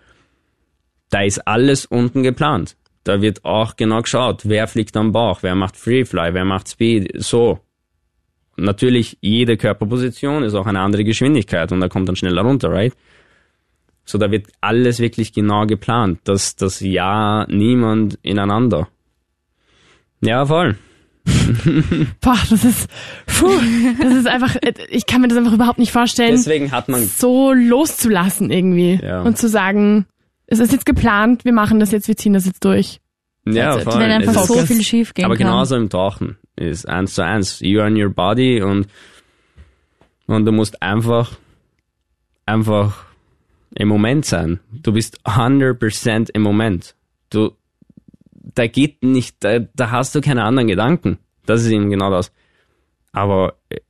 da ist alles unten geplant. Da wird auch genau geschaut, wer fliegt am Bauch, wer macht Freefly, wer macht Speed, so. Natürlich, jede Körperposition ist auch eine andere Geschwindigkeit und da kommt dann schneller runter, right? So, da wird alles wirklich genau geplant, dass das ja niemand ineinander. Ja, voll. [laughs] Boah, das ist, puh, das ist einfach, äh, ich kann mir das einfach überhaupt nicht vorstellen, Deswegen hat man so loszulassen irgendwie Ja. und zu sagen, es ist jetzt geplant, wir machen das jetzt, wir ziehen das jetzt durch. Ja, it. voll. Wenn einfach Es so ist- viel schief gehen aber kann. genauso im Tauchen ist eins zu eins. You are in your body und, und du musst einfach, einfach im Moment sein. Du bist 100% im Moment. Du, da geht nicht, da, da hast du keine anderen Gedanken. Das ist eben genau das. Aber, äh,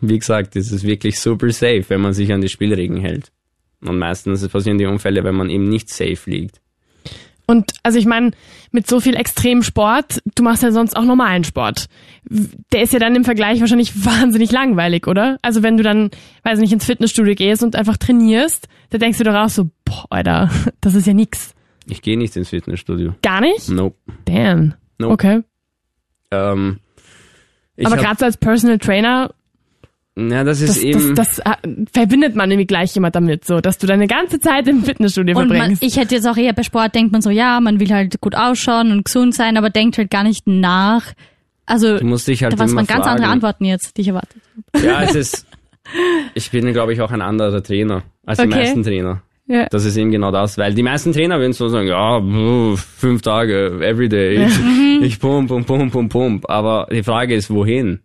wie gesagt, es ist wirklich super safe, wenn man sich an die Spielregeln hält. Und meistens passieren die Unfälle, wenn man eben nicht safe liegt. Und also ich meine, mit so viel Extremsport, du machst ja sonst auch normalen Sport. Der ist ja dann im Vergleich wahrscheinlich [laughs] wahnsinnig langweilig, oder? Also wenn du dann, weiß nicht, ins Fitnessstudio gehst und einfach trainierst, da denkst du doch auch so, boah, Alter, [laughs] das ist ja nix. Ich gehe nicht ins Fitnessstudio. Gar nicht? Nope. Damn. Nope. Okay. Ähm, Aber gerade so als Personal Trainer, Ja, das ist Das, eben. das, das äh, verbindet man irgendwie gleich immer damit, so, dass du deine ganze Zeit im Fitnessstudio Und man, verbringst. ich hätte jetzt auch eher bei Sport denkt man so, ja, man will halt gut ausschauen und gesund sein, aber denkt halt gar nicht nach. Also du musst dich halt da waren ganz fragen. andere Antworten jetzt, die ich erwartet. Ja, es ist. Ich bin, glaube ich, auch ein anderer Trainer als die Okay. meisten Trainer. Ja. Das ist eben genau das, weil die meisten Trainer würden so sagen, ja, fünf Tage, everyday, ich, ich pump, pump, pump, pump, pump. Aber die Frage ist, wohin?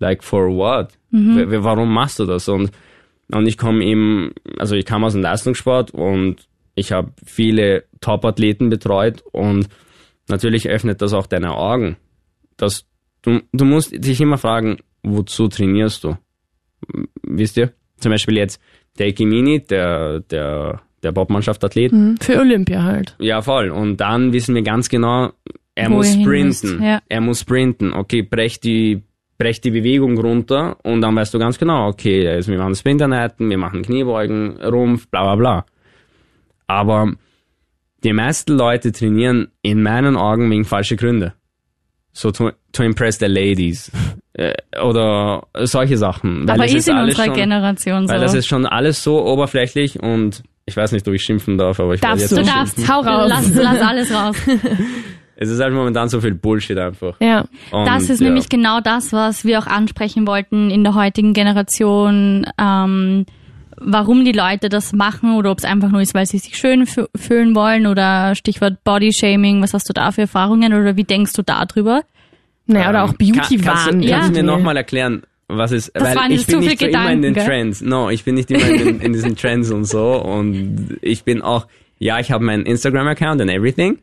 Like, for what? W- Warum machst du das? Und, und ich komme eben, also ich kam aus dem Leistungssport und ich habe viele Top-Athleten betreut und natürlich öffnet das auch deine Augen. Das, du, du musst dich immer fragen, wozu trainierst du? Wisst ihr? Zum Beispiel jetzt der Ikimini, der, der, der Bobmannschaft-Athlet. Hm, Für Olympia halt. Ja, voll. Und dann wissen wir ganz genau, er Wo muss er sprinten. ja. Er muss sprinten. Okay, brech die, brech die Bewegung runter und dann weißt du ganz genau, okay, also wir machen Sprinterneiten, wir machen Kniebeugen, Rumpf, bla bla bla. Aber die meisten Leute trainieren in meinen Augen wegen falsche Gründe. So to, to impress the ladies. [laughs] Äh, Oder solche Sachen. Weil aber das ist ist in alles unserer schon, Generation so. Weil das ist schon alles so oberflächlich und ich weiß nicht, ob ich schimpfen darf, aber ich werde Darfst jetzt du darfst, schimpfen. Hau raus. Lass, lass alles raus. [laughs] Es ist halt momentan so viel Bullshit einfach. Ja. Und, Das ist ja. nämlich genau das, was wir auch ansprechen wollten in der heutigen Generation, ähm, warum die Leute das machen oder ob es einfach nur ist, weil sie sich schön fü- fühlen wollen oder Stichwort Bodyshaming, was hast du da für Erfahrungen oder wie denkst du da drüber? Naja, oder auch Ähm, Kann, kannst Beauty-Wahn. du, Ja. kannst du mir nochmal erklären, was ist, Das weil waren ich bin zu nicht viel so immer in den Gedanken, gell? Trends. No, ich bin nicht immer in, den, in diesen Trends und so und ich bin auch, ja, ich habe meinen Instagram-Account and everything,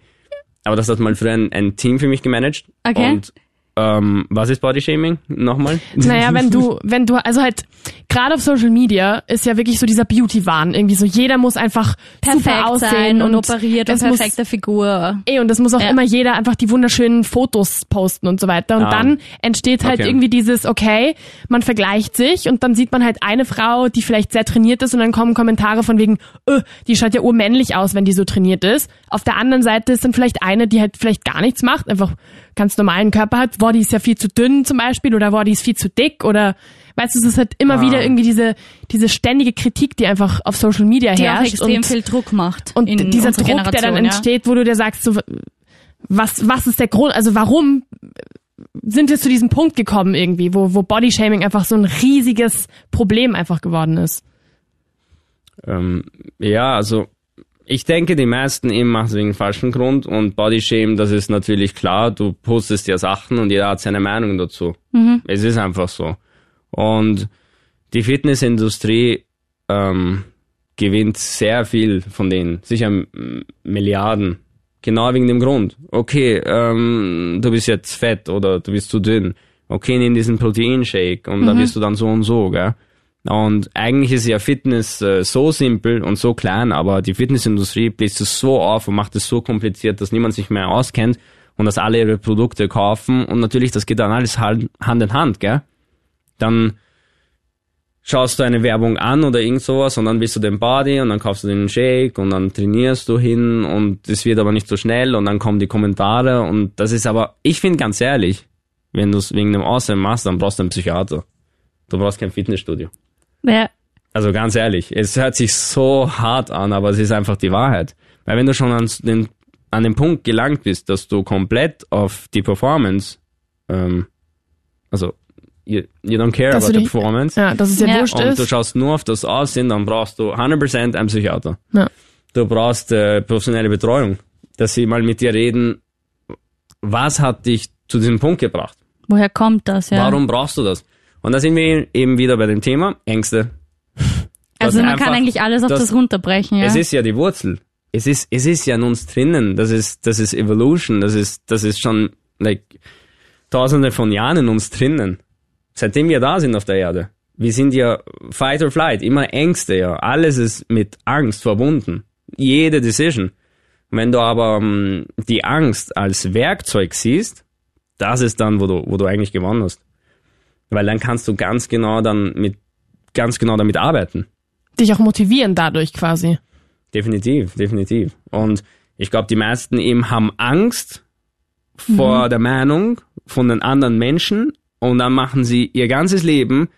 aber das hat mal früher ein, ein Team für mich gemanagt. Okay. Und ähm, was ist Bodyshaming? Nochmal? Naja, wenn du, wenn du, also halt, gerade auf Social Media ist ja wirklich so dieser Beauty-Wahn. Irgendwie so, jeder muss einfach super Perfekt aussehen sein und, operiert und es muss, perfekte Figur. Eh, und das muss auch Ja. immer jeder einfach die wunderschönen Fotos posten und so weiter. Und Ah. dann entsteht halt Okay. irgendwie dieses, okay, man vergleicht sich und dann sieht man halt eine Frau, die vielleicht sehr trainiert ist und dann kommen Kommentare von wegen, öh, die schaut ja urmännlich aus, wenn die so trainiert ist. Auf der anderen Seite ist dann vielleicht eine, die halt vielleicht gar nichts macht, einfach ganz normalen Körper hat, die ist ja viel zu dünn zum Beispiel oder die ist viel zu dick oder weißt du, es ist halt immer Ah. wieder irgendwie diese, diese ständige Kritik, die einfach auf Social Media Die auch herrscht. extrem und viel Druck macht. und in dieser Druck, der dann Generation, ja. entsteht, wo du dir sagst, so, was, was ist der Grund, also warum sind wir zu diesem Punkt gekommen irgendwie, wo, wo Bodyshaming einfach so ein riesiges Problem einfach geworden ist? Ähm, ja, also ich denke, die meisten eben machen es wegen falschen Grund und Bodyshame, das ist natürlich klar, du postest ja Sachen und jeder hat seine Meinung dazu. Es ist einfach so. Und die Fitnessindustrie ähm, gewinnt sehr viel von denen, sicher Milliarden. Genau wegen dem Grund. Okay, ähm, du bist jetzt fett oder du bist zu dünn. Okay, nimm diesen Proteinshake und da bist du dann so und so, gell? Und eigentlich ist ja Fitness äh, so simpel und so klein, aber die Fitnessindustrie bläst es so auf und macht es so kompliziert, dass niemand sich mehr auskennt und dass alle ihre Produkte kaufen. Und natürlich, das geht dann alles Hand in Hand, gell? Dann schaust du eine Werbung an oder irgend sowas und dann bist du den Body und dann kaufst du den Shake und dann trainierst du hin und es wird aber nicht so schnell und dann kommen die Kommentare und das ist aber, ich finde ganz ehrlich, wenn du es wegen dem Aussehen machst, dann brauchst du einen Psychiater. Du brauchst kein Fitnessstudio. Ja. Also ganz ehrlich, es hört sich so hart an, aber es ist einfach die Wahrheit. Weil wenn du schon an den, an den Punkt gelangt bist, dass du komplett auf die Performance, ähm, also you, you don't care Dass about the dich- performance Ja, dass es dir Ja. wurscht und du schaust nur auf das Aussehen, dann brauchst du 100% einen Psychiater. Ja. Du brauchst äh, professionelle Betreuung, dass sie mal mit dir reden, was hat dich zu diesem Punkt gebracht? Woher kommt das? Ja. Warum brauchst du das? Und da sind wir eben wieder bei dem Thema Ängste. [laughs] Also man einfach- kann eigentlich alles auf das- das, runterbrechen. Ja. Es ist ja die Wurzel. Es ist, es ist ja in uns drinnen. Das ist, das ist Evolution. Das ist, das ist schon, like, tausende von Jahren in uns drinnen. Seitdem wir da sind auf der Erde. Wir sind ja Fight or Flight, immer Ängste, ja. Alles ist mit Angst verbunden. Jede Decision. Wenn du aber ähm, die Angst als Werkzeug siehst, das ist dann, wo du, wo du eigentlich gewonnen hast. Weil dann kannst du ganz genau dann mit, ganz genau damit arbeiten. Dich auch motivieren dadurch quasi. Definitiv, definitiv. Und ich glaube, die meisten eben haben Angst vor der Meinung von den anderen Menschen und dann machen sie ihr ganzes Leben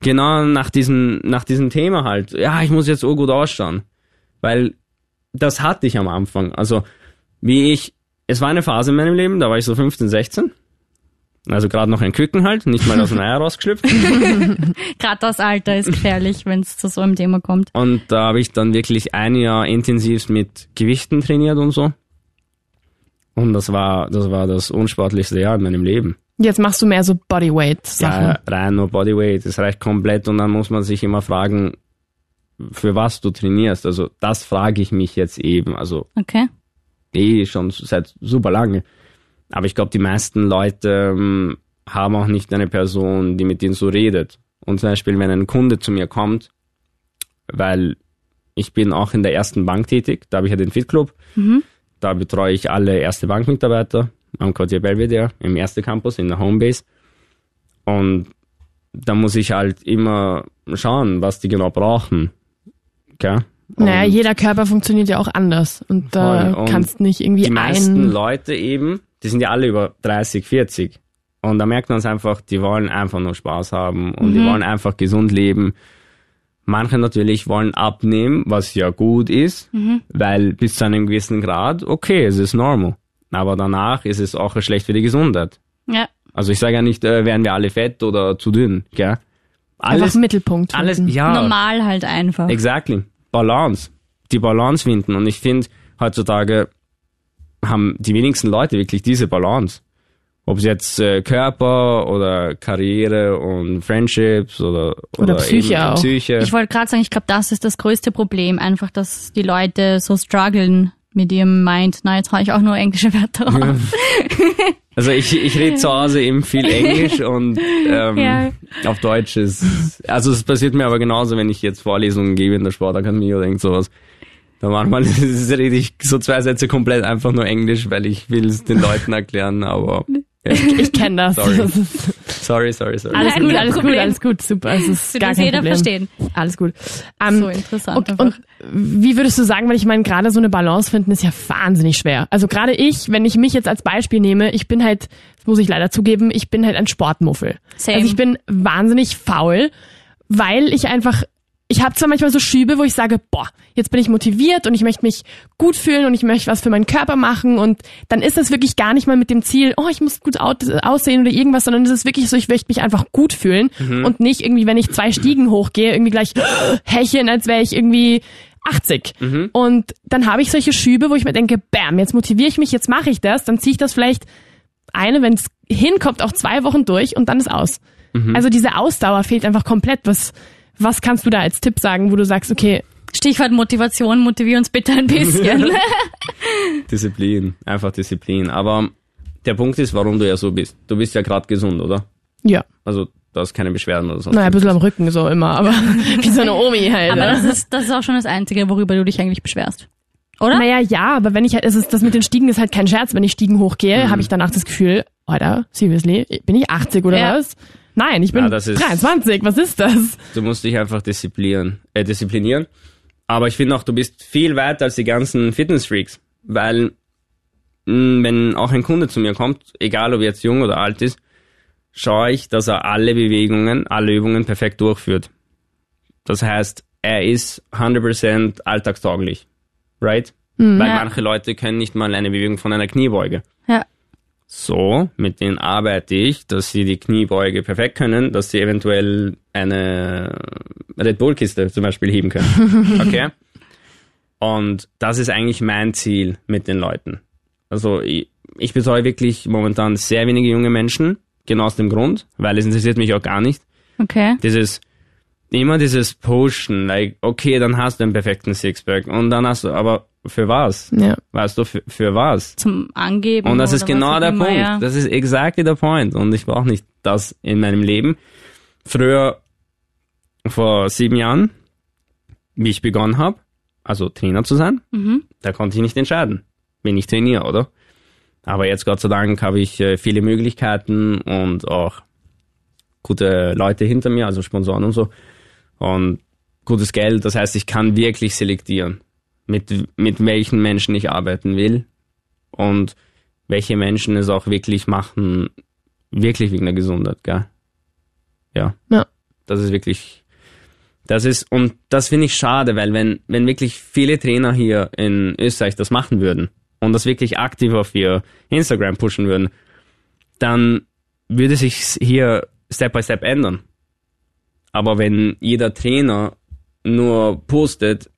Genau nach diesem, nach diesem Thema halt. Ja, ich muss jetzt so gut ausschauen. Weil das hatte ich am Anfang. Also, wie ich, es war eine Phase in meinem Leben, da war ich so 15, 16. Also gerade noch ein Küken halt, nicht mal aus dem Eier rausgeschlüpft. [laughs] Gerade das Alter ist gefährlich, wenn es zu so einem Thema kommt. Und da habe ich dann wirklich ein Jahr intensiv mit Gewichten trainiert und so. Und das war, das war das unsportlichste Jahr in meinem Leben. Jetzt machst du mehr so Bodyweight-Sachen. Ja, rein nur Bodyweight, das reicht komplett und dann muss man sich immer fragen, für was du trainierst. Also das frage ich mich jetzt eben. Also Okay. eh schon seit super lange. Aber ich glaube, die meisten Leute ähm, haben auch nicht eine Person, die mit ihnen so redet. Und zum Beispiel, wenn ein Kunde zu mir kommt, weil ich bin auch in der ersten Bank tätig, da habe ich ja den Fit Club, da betreue ich alle erste Bankmitarbeiter am Quartier Belvedere, im ersten Campus, in der Homebase. Und da muss ich halt immer schauen, was die genau brauchen. Okay? Naja, jeder Körper funktioniert ja auch anders und da. Und kannst nicht irgendwie die meisten. Leute eben, die sind ja alle über 30, 40. Und da merkt man es einfach, die wollen einfach nur Spaß haben und Mhm. die wollen einfach gesund leben. Manche natürlich wollen abnehmen, was ja gut ist, Mhm. weil bis zu einem gewissen Grad, okay, es ist normal. Aber danach ist es auch schlecht für die Gesundheit. Ja. Also ich sage ja nicht, äh, werden wir alle fett oder zu dünn, gell? Einfach Alles, Mittelpunkt. alles, finden. ja. Normal halt einfach. Exactly. Balance. Die Balance finden. Und ich finde, heutzutage haben die wenigsten Leute wirklich diese Balance. Ob es jetzt äh, Körper oder Karriere und Friendships oder, Oder Psyche eben auch. Psyche. Ich wollte gerade sagen, ich glaube, das ist das größte Problem. Einfach, dass die Leute so strugglen mit ihrem Mind. Na, jetzt habe ich auch nur englische Wörter raus. [laughs] Also ich, ich rede zu Hause eben viel [laughs] Englisch und ähm, Ja. auf Deutsch ist. Also es passiert mir aber genauso, wenn ich jetzt Vorlesungen gebe in der Sportakademie oder irgend sowas. Da manchmal [laughs] rede ich so zwei Sätze komplett einfach nur Englisch, weil ich will es den Leuten erklären, aber [laughs] ja. Ich kenne das. Sorry. sorry, sorry, sorry. alles gut, alles gut, Problem. alles gut, super. Es ist gar das kein jeder Problem. verstehen. Alles gut. Ähm, So interessant Und, und wie würdest du sagen, weil ich meine, gerade so eine Balance finden ist ja wahnsinnig schwer. Also gerade ich, wenn ich mich jetzt als Beispiel nehme, ich bin halt, das muss ich leider zugeben, ich bin halt ein Sportmuffel. Same. Also ich bin wahnsinnig faul, weil ich einfach, ich habe zwar manchmal so Schübe, wo ich sage, boah, jetzt bin ich motiviert und ich möchte mich gut fühlen und ich möchte was für meinen Körper machen und dann ist das wirklich gar nicht mal mit dem Ziel, oh, ich muss gut aussehen oder irgendwas, sondern es ist wirklich so, ich möchte mich einfach gut fühlen und nicht irgendwie, wenn ich zwei Stiegen hochgehe, irgendwie gleich [gasps] hecheln, als wäre ich irgendwie 80. Und dann habe ich solche Schübe, wo ich mir denke, bam, jetzt motiviere ich mich, jetzt mache ich das, dann ziehe ich das vielleicht eine, wenn es hinkommt, auch zwei Wochen durch und dann ist aus. Also diese Ausdauer fehlt einfach komplett. Was, was kannst du da als Tipp sagen, wo du sagst, okay, Stichwort Motivation, motivier uns bitte ein bisschen. [laughs] Disziplin, einfach Disziplin. Aber der Punkt ist, warum du ja so bist. Du bist ja gerade gesund, oder? ja, Also du hast keine Beschwerden oder sonst. naja, ein bisschen am Rücken so immer, aber [laughs] wie so eine Omi halt. Aber ne? das ist, das ist auch schon das Einzige, worüber du dich eigentlich beschwerst. Oder? Naja, ja, aber wenn ich halt, es ist, das mit den Stiegen ist halt kein Scherz. Wenn ich Stiegen hochgehe, habe ich danach das Gefühl, Alter, seriously, bin ich 80 oder Ja. was? Nein, ich bin ist- 23, was ist das? Du musst dich einfach disziplinieren. Äh, disziplinieren. Aber ich finde auch, du bist viel weiter als die ganzen Fitnessfreaks. Weil, mh, wenn auch ein Kunde zu mir kommt, egal ob er jetzt jung oder alt ist, schaue ich, dass er alle Bewegungen, alle Übungen perfekt durchführt. Das heißt, er ist 100% alltagstauglich. Right? Weil Ja. manche Leute können nicht mal eine Bewegung von einer Kniebeuge. Ja. So, mit denen arbeite ich, dass sie die Kniebeuge perfekt können, dass sie eventuell eine Red Bull Kiste zum Beispiel heben können. [laughs] Okay? Und das ist eigentlich mein Ziel mit den Leuten. Also ich, ich betreue wirklich momentan sehr wenige junge Menschen, genau aus dem Grund, weil es interessiert mich auch gar nicht. Okay. Dieses, immer dieses Pushen, like, okay, dann hast du einen perfekten Sixpack und dann hast du, aber für was? Ja. Weißt du, für, für was? Zum Angeben. Und das ist genau der immer, Punkt. Ja. Das ist exactly der Point. Und ich brauche nicht das in meinem Leben. Früher, vor sieben Jahren, wie ich begonnen habe, also Trainer zu sein, Mhm. da konnte ich nicht entscheiden, wen ich trainiere, oder? Aber jetzt, Gott sei Dank, habe ich äh, viele Möglichkeiten und auch gute Leute hinter mir, also Sponsoren und so. Und gutes Geld. Das heißt, ich kann wirklich selektieren, mit, mit welchen Menschen ich arbeiten will und welche Menschen es auch wirklich machen, wirklich wegen der Gesundheit, gell? Ja. Ja. Das ist wirklich, das ist, und das finde ich schade, weil wenn, wenn wirklich viele Trainer hier in Österreich das machen würden und das wirklich aktiv auf ihr Instagram pushen würden, dann würde sich hier Step by Step ändern. Aber wenn jeder Trainer nur postet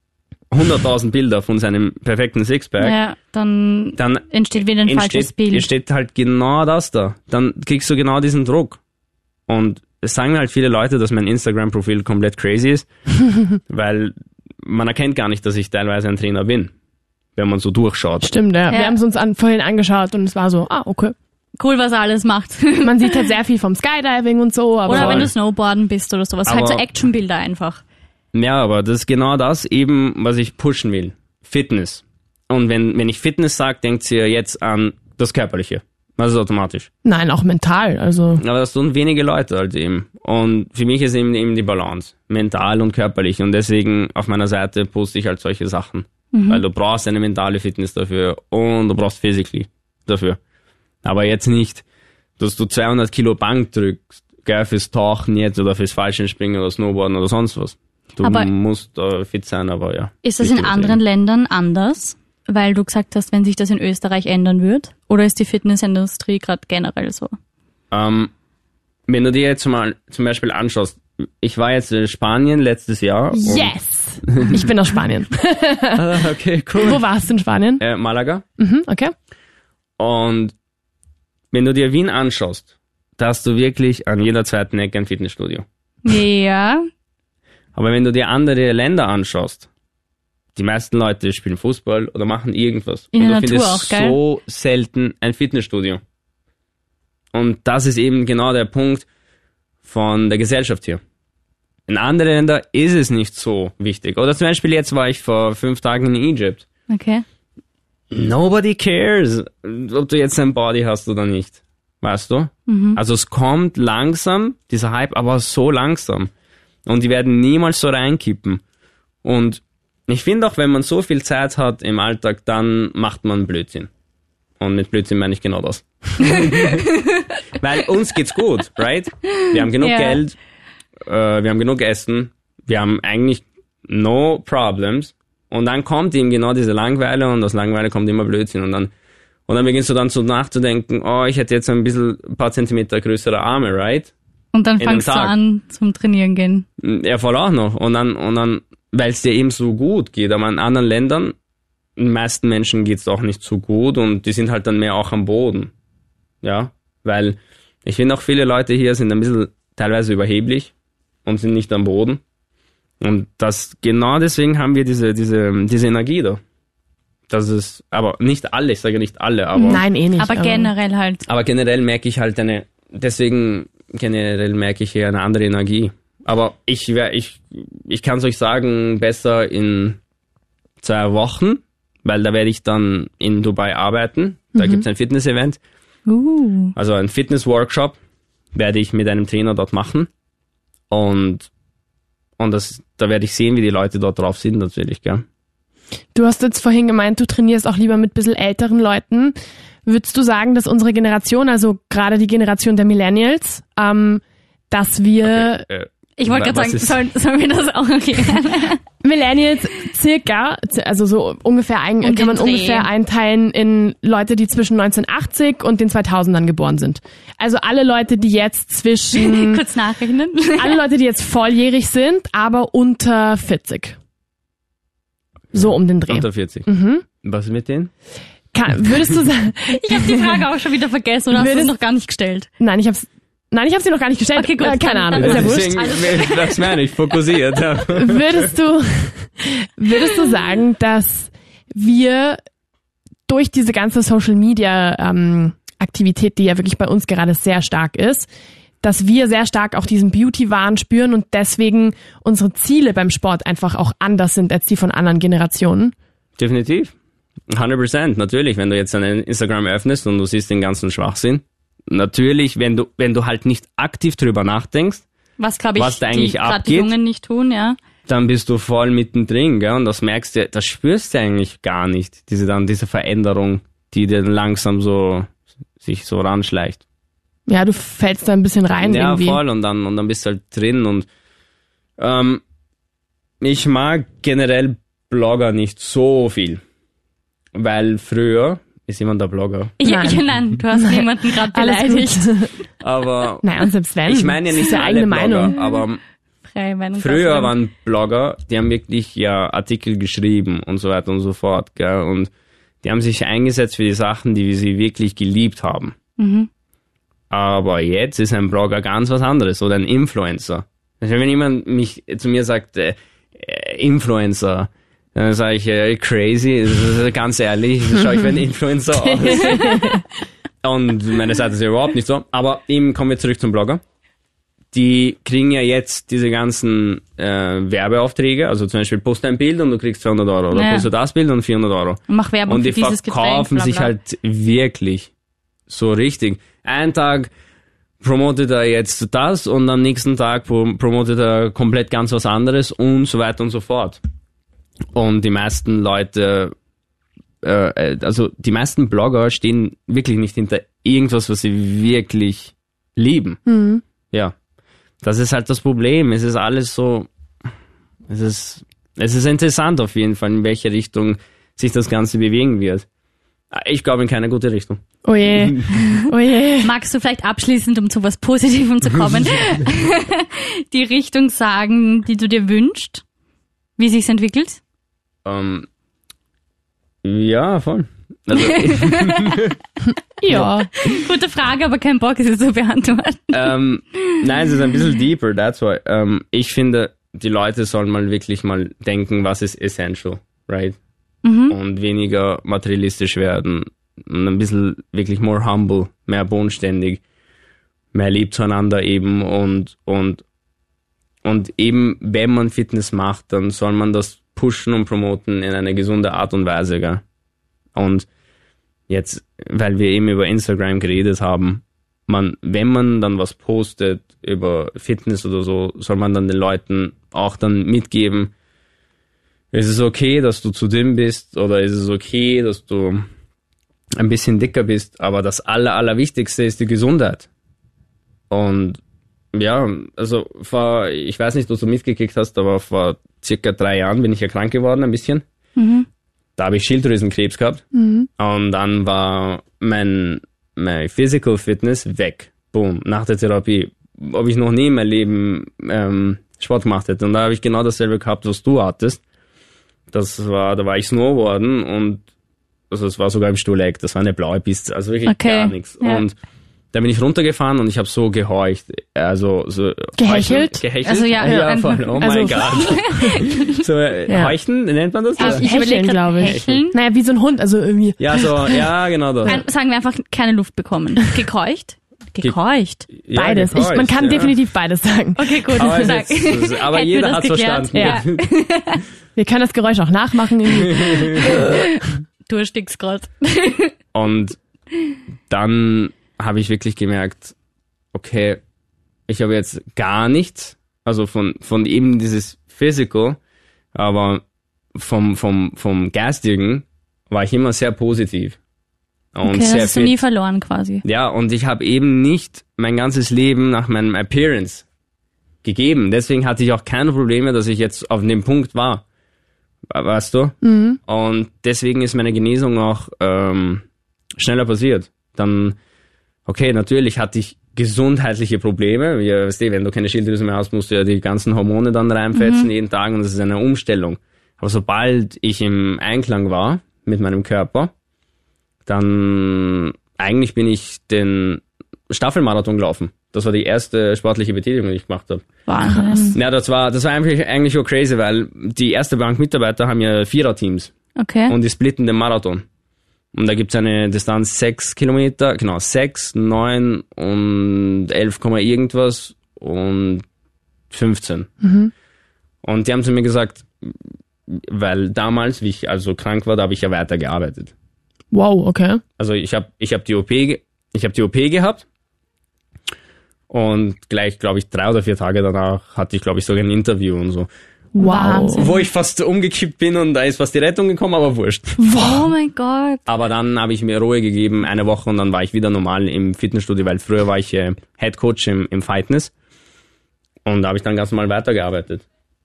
100.000 Bilder von seinem perfekten Sixpack, Ja, dann, dann entsteht wieder ein falsches entsteht, Bild. entsteht halt genau das da. Dann kriegst du genau diesen Druck. Und es sagen halt viele Leute, dass mein Instagram-Profil komplett crazy ist, [laughs] weil man erkennt gar nicht, dass ich teilweise ein Trainer bin, wenn man so durchschaut. Stimmt, ja. Ja. Wir haben es uns an, vorhin angeschaut und es war so, ah, okay. Cool, was er alles macht. [laughs] Man sieht halt sehr viel vom [laughs] Skydiving und so, aber Oder wenn du Snowboarden bist oder sowas. halt Aber- so Actionbilder einfach. Ja, aber das ist genau das eben, was ich pushen will. Fitness. Und wenn, wenn ich Fitness sage, denkt ihr jetzt an das Körperliche. Das ist automatisch. nein, auch mental. Also Aber das tun wenige Leute halt eben. Und für mich ist eben, eben die Balance. Mental und körperlich. Und deswegen auf meiner Seite poste ich halt solche Sachen. Weil du brauchst eine mentale Fitness dafür und du brauchst physically dafür. Aber jetzt nicht, dass du 200 Kilo Bank drückst, gell, fürs Tauchen jetzt oder fürs Fallschirmspringen oder Snowboarden oder sonst was. Du Aber- musst äh, fit sein, aber ja. Ist das in anderen Ländern anders? Weil du gesagt hast, wenn sich das in Österreich ändern wird? Oder ist die Fitnessindustrie gerade generell so? Ähm, wenn du dir jetzt mal zum Beispiel anschaust, ich war jetzt in Spanien letztes Jahr. yes. [laughs] Ich bin aus Spanien. Ah, okay, cool. Wo warst du in Spanien? Äh, Malaga. Mhm, okay. Und wenn du dir Wien anschaust, da hast du wirklich an jeder zweiten Ecke ein Fitnessstudio. Ja. Aber wenn du dir andere Länder anschaust, die meisten Leute spielen Fußball oder machen irgendwas. In und du Natur findest auch, gell? so selten ein Fitnessstudio. Und das ist eben genau der Punkt von der Gesellschaft hier. In anderen Ländern ist es nicht so wichtig. Oder zum Beispiel jetzt war ich vor fünf Tagen in Egypt. Okay. Nobody cares, ob du jetzt ein Body hast oder nicht. Weißt du? Also es kommt langsam, dieser Hype, aber so langsam. Und die werden niemals so reinkippen. Und ich finde auch, wenn man so viel Zeit hat im Alltag, dann macht man Blödsinn. Und mit Blödsinn meine ich genau das. [laughs] Weil uns geht's gut, right? Wir haben genug Ja. Geld, äh, wir haben genug Essen, wir haben eigentlich no problems. Und dann kommt ihm genau diese Langweile und aus Langweile kommt immer Blödsinn. Und dann, und dann beginnst du dann so nachzudenken, oh, ich hätte jetzt ein bisschen, ein paar Zentimeter größere Arme, right? Und dann In fangst du an zum Trainieren gehen. Ja, voll auch noch. Und dann, und dann, weil es dir eben so gut geht. Aber in anderen Ländern, den meisten Menschen geht's auch nicht so gut und die sind halt dann mehr auch am Boden. Ja, weil ich finde auch viele Leute hier sind ein bisschen teilweise überheblich und sind nicht am Boden. Und das, genau deswegen haben wir diese, diese, diese Energie da. Das ist, aber nicht alle, ich sage nicht alle, aber. Nein, eh nicht. Aber generell halt. Aber generell merke ich halt eine, deswegen generell merke ich hier eine andere Energie. Aber ich wär, ich, ich kann es euch sagen, besser in zwei Wochen, weil da werde ich dann in Dubai arbeiten. Da gibt's ein Fitness-Event, Uh. also ein Fitness-Workshop werde ich mit einem Trainer dort machen. Und, und das, da werde ich sehen, wie die Leute dort drauf sind natürlich, gell. Du hast jetzt vorhin gemeint, du trainierst auch lieber mit bisschen älteren Leuten. Würdest du sagen, dass unsere Generation, also gerade die Generation der Millennials, ähm, dass wir Äh, Ich wollte gerade sagen, sollen, sollen wir das auch erklären? [laughs] Millennials circa, also so ungefähr ein, Um kann man Dreh. ungefähr einteilen in Leute, die zwischen 1980 und den 2000ern geboren sind. Also alle Leute, die jetzt zwischen, [laughs] Kurz nachrechnen. alle Leute, die jetzt volljährig sind, aber unter 40. So um den Dreh. unter 40. Mhm. Was ist mit denen? Kann, würdest du sagen, Ich habe die Frage [laughs] auch schon wieder vergessen oder hast du es noch gar nicht gestellt? nein, ich hab's, nein, ich habe sie noch gar nicht gestellt. Okay, gut. Äh, keine Ahnung, ist ja wurscht. Deswegen, das meine ich, fokussiert. Ja. Würdest du, würdest du sagen, dass wir durch diese ganze Social Media ähm, Aktivität, die ja wirklich bei uns gerade sehr stark ist, dass wir sehr stark auch diesen Beauty-Wahn spüren und deswegen unsere Ziele beim Sport einfach auch anders sind als die von anderen Generationen? Definitiv. 100%, natürlich. Wenn du jetzt ein Instagram öffnest und du siehst den ganzen Schwachsinn, natürlich, wenn du, wenn du halt nicht aktiv drüber nachdenkst, Was, glaube ich, Was da eigentlich die, grad die abgeht? Jungen nicht tun, ja. dann bist du voll mittendrin, gell? Und das merkst du, das spürst du eigentlich gar nicht, diese dann, diese Veränderung, die dir dann langsam so, sich so ranschleicht. Ja, du fällst da ein bisschen rein ja, irgendwie. voll, und dann, und dann bist du halt drin und Ähm, ich mag generell Blogger nicht so viel. Weil früher, ist jemand der Blogger? [laughs] Ja, Nein. nein, du hast niemanden gerade beleidigt. Aber Naja, und selbst wenn. ich meine ja nicht alle eigene Blogger, Meinung. aber früher waren Blogger, die haben wirklich ja Artikel geschrieben und so weiter und so fort, gell? Und die haben sich eingesetzt für die Sachen, die sie wirklich geliebt haben. Mhm. Aber jetzt ist ein Blogger ganz was anderes oder ein Influencer. Also wenn jemand mich zu mir sagt, äh, äh, Influencer, dann sage ich, äh, crazy, ganz ehrlich, schaue ich wie ein Influencer aus. [laughs] Und meine Seite ist ja überhaupt nicht so. Aber eben kommen wir zurück zum Blogger. Die kriegen ja jetzt diese ganzen äh, Werbeaufträge, also zum Beispiel poste ein Bild und du kriegst 200 Euro oder Ja. poste das Bild und 400 Euro. Und mach Werbung Und die für dieses verkaufen Getränk. sich halt wirklich so richtig. Einen Tag promotet er jetzt das und am nächsten Tag pro- promotet er komplett ganz was anderes und so weiter und so fort. Und die meisten Leute, äh, äh, also die meisten Blogger stehen wirklich nicht hinter irgendwas, was sie wirklich lieben. Mhm. Ja. Das ist halt das Problem. Es ist alles so, es ist, es ist interessant auf jeden Fall, in welche Richtung sich das Ganze bewegen wird. Ich glaube in keine gute Richtung. Oh je. [laughs] Oh je. Magst du vielleicht abschließend, um zu was Positivem zu kommen, [laughs] [laughs] die Richtung sagen, die du dir wünschst, wie sich's entwickelt? Ähm, ja, voll. Also, [laughs] Ja. Gute Frage, aber kein Bock, sie zu beantworten. ähm, nein, es ist ein bisschen deeper, that's why. Ähm, ich finde, die Leute sollen mal wirklich mal denken, was ist essential, right? Und weniger materialistisch werden. Und ein bisschen wirklich more humble, mehr bodenständig, mehr lieb zueinander eben und, und, und eben, wenn man Fitness macht, dann soll man das pushen und promoten in eine gesunde Art und Weise, gell? Und jetzt, weil wir eben über Instagram geredet haben, man, wenn man dann was postet über Fitness oder so, soll man dann den Leuten auch dann mitgeben, ist es okay, dass du zu dünn bist oder ist es okay, dass du ein bisschen dicker bist, aber das Aller, Allerwichtigste ist die Gesundheit. Und ja, also vor, ich weiß nicht, ob du mitgekriegt hast, aber vor circa drei Jahren bin ich ja krank geworden, ein bisschen. Da habe ich Schilddrüsenkrebs gehabt. Und dann war mein, mein Physical Fitness weg. Boom, nach der Therapie. Ob ich noch nie in meinem Leben ähm, Sport gemacht hätte. Und da habe ich genau dasselbe gehabt, was du hattest. Das war, da war ich Snowboarden und also es war sogar im Stuhleck, das war eine blaue Piste, also wirklich Okay, gar nichts. ja. Und da bin ich runtergefahren und ich habe so gehorcht, also so Gehechelt? Gehechelt? Also ja, ja voll. Oh also- mein Gott. [laughs] so äh, Ja. heuchten nennt man das? Ah, oder? ich überlege Hecheln, glaube ich. hecheln. Naja, wie so ein Hund, also irgendwie. Ja, so, ja, genau das. Nein, sagen wir einfach keine Luft bekommen. Gekeucht? Gekeucht. Ja, Beides. Ich, man kann ja. definitiv beides sagen. Okay, gut. Aber, ist jetzt, aber jeder hat geklärt? verstanden. Ja. [laughs] Wir können das Geräusch auch nachmachen. Irgendwie. [laughs] Du erstickst gerade. Und dann habe ich wirklich gemerkt, okay, ich habe jetzt gar nichts, also von, von eben dieses Physical, aber vom, vom, vom Geistigen war ich immer sehr positiv. Und Okay, sehr hast du fit. nie verloren quasi. Ja, und ich habe eben nicht mein ganzes Leben nach meinem Appearance gegeben. Deswegen hatte ich auch keine Probleme, dass ich jetzt auf dem Punkt war. We- Weißt du? Und deswegen ist meine Genesung auch ähm, schneller passiert. Dann, okay, natürlich hatte ich gesundheitliche Probleme. Wie, weißt du, wenn du keine Schilddrüse mehr hast, musst du ja die ganzen Hormone dann reinfetzen jeden Tag und das ist eine Umstellung. Aber sobald ich im Einklang war mit meinem Körper, dann eigentlich bin ich den Staffelmarathon gelaufen. Das war die erste sportliche Betätigung, die ich gemacht habe. Wahnsinn. Ja, das war, das war eigentlich, eigentlich schon crazy, weil die erste Bank Mitarbeiter haben ja Viererteams Okay. und die splitten den Marathon. Und da gibt's eine Distanz sechs Kilometer, genau, sechs, neun und elf Komma irgendwas und 15. Und die haben zu mir gesagt, weil damals, wie ich also krank war, da habe ich ja weitergearbeitet. Wow, okay. Also ich habe ich hab die OP ge- ich habe die OP gehabt und gleich glaube ich drei oder vier Tage danach hatte ich glaube ich sogar ein Interview und so, Wow. Wahnsinn. wo ich fast umgekippt bin und da ist fast die Rettung gekommen, aber wurscht. Oh mein Gott. Aber dann habe ich mir Ruhe gegeben, eine Woche und dann war ich wieder normal im Fitnessstudio, weil früher war ich äh, Head Coach im, im Fitness und da habe ich dann ganz normal weitergearbeitet.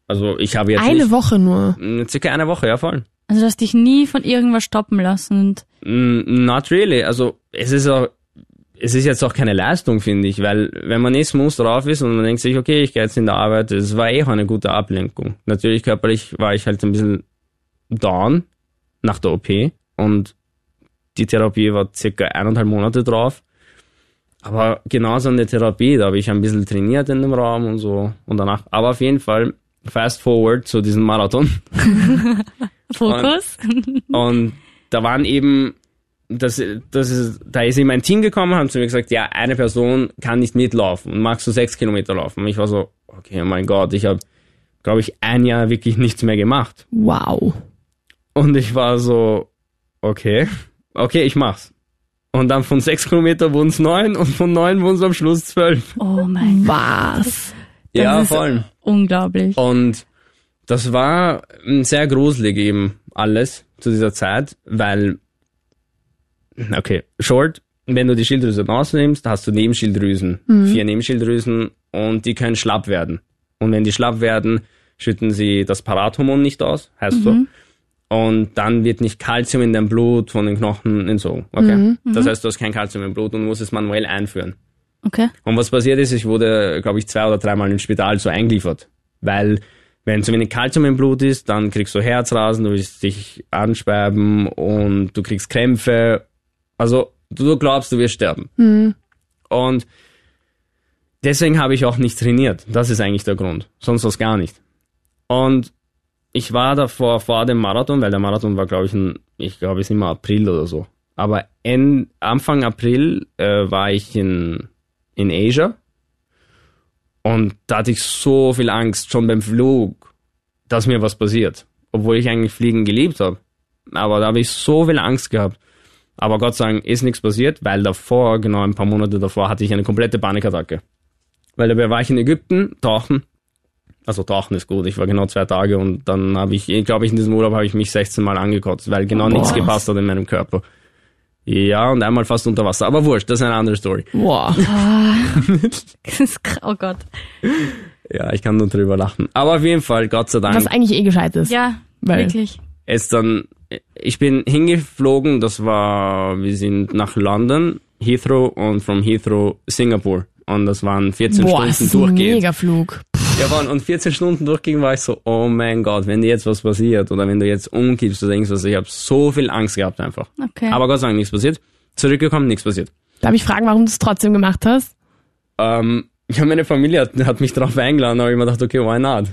Also ich habe jetzt Eine nicht, Woche nur. Mm, Circa eine Woche, ja voll. Also du hast dich nie von irgendwas stoppen lassen und Mm, Not really. Also es ist auch, es ist jetzt auch keine Leistung, finde ich, weil wenn man eh smooth drauf ist und man denkt sich, okay, ich gehe jetzt in der Arbeit, es war eh auch eine gute Ablenkung. Natürlich körperlich war ich halt ein bisschen down nach der OP und die Therapie war circa eineinhalb Monate drauf. Aber genauso an der Therapie, da habe ich ein bisschen trainiert in dem Raum und so und danach. Aber auf jeden Fall, fast forward zu diesem Marathon. [laughs] Fokus. Und da waren eben, das, das ist, da ist eben ein Team gekommen, haben zu mir gesagt, ja, eine Person kann nicht mitlaufen und magst du sechs Kilometer laufen? Und ich war so, okay, oh mein Gott, ich habe, glaube ich, ein Jahr wirklich nichts mehr gemacht. Wow. Und ich war so, okay, okay, ich mach's. Und dann von sechs Kilometer wurden es neun und von neun wurden es am Schluss zwölf. Oh mein Gott. Was? Ja, ist voll. Unglaublich. Und das war sehr gruselig eben alles zu dieser Zeit, weil, okay, short, wenn du die Schilddrüse rausnimmst, hast du Nebenschilddrüsen, vier Nebenschilddrüsen und die können schlapp werden. Und wenn die schlapp werden, schütten sie das Parathormon nicht aus, heißt so. Und dann wird nicht Kalzium in dein Blut von den Knochen entzogen. Okay? Das heißt, du hast kein Kalzium im Blut und musst es manuell einführen. Okay. Und was passiert ist, ich wurde, glaube ich, zwei oder dreimal ins Spital so eingeliefert. Weil, wenn zu wenig Kalzium im Blut ist, dann kriegst du Herzrasen, du willst dich anspeiben und du kriegst Krämpfe. Also, du glaubst, du wirst sterben. Und deswegen habe ich auch nicht trainiert. Das ist eigentlich der Grund. Sonst was gar nicht. Und ich war davor vor dem Marathon, weil der Marathon war, glaube ich, ein, ich glaube, es ist immer April oder so. Aber en, Anfang April äh, war ich in, in Asia und da hatte ich so viel Angst schon beim Flug, dass mir was passiert. Obwohl ich eigentlich Fliegen geliebt habe. Aber da habe ich so viel Angst gehabt. Aber Gott sei Dank ist nichts passiert, weil davor, genau ein paar Monate davor, hatte ich eine komplette Panikattacke. Weil dabei war ich in Ägypten, tauchen. Also tauchen ist gut, ich war genau zwei Tage und dann habe ich, glaube ich, in diesem Urlaub habe ich mich 16 Mal angekotzt, weil genau nichts Boah. gepasst hat in meinem Körper. Ja, und einmal fast unter Wasser. Aber wurscht, das ist eine andere Story. Wow. [laughs] [laughs] Das ist kr- oh Gott. Ja, ich kann nur drüber lachen. Aber auf jeden Fall, Gott sei Dank, Was eigentlich eh gescheit ist. Ja, Weil- wirklich. ist dann, ich bin hingeflogen, das war, wir sind nach London, Heathrow und from Heathrow Singapur. Und das waren 14 Boah, ist Stunden ein durchgehend. Megaflug. Ja, waren, und 14 Stunden durchgehend war ich so, oh mein Gott, wenn dir jetzt was passiert oder wenn du jetzt umkippst oder irgendwas, ich habe so viel Angst gehabt einfach. Okay. Aber Gott sei Dank nichts passiert. Zurückgekommen, nichts passiert. Darf ich fragen, warum du es trotzdem gemacht hast? Ähm, ja, meine Familie hat, hat mich darauf eingeladen, aber ich mir gedacht, okay, why not?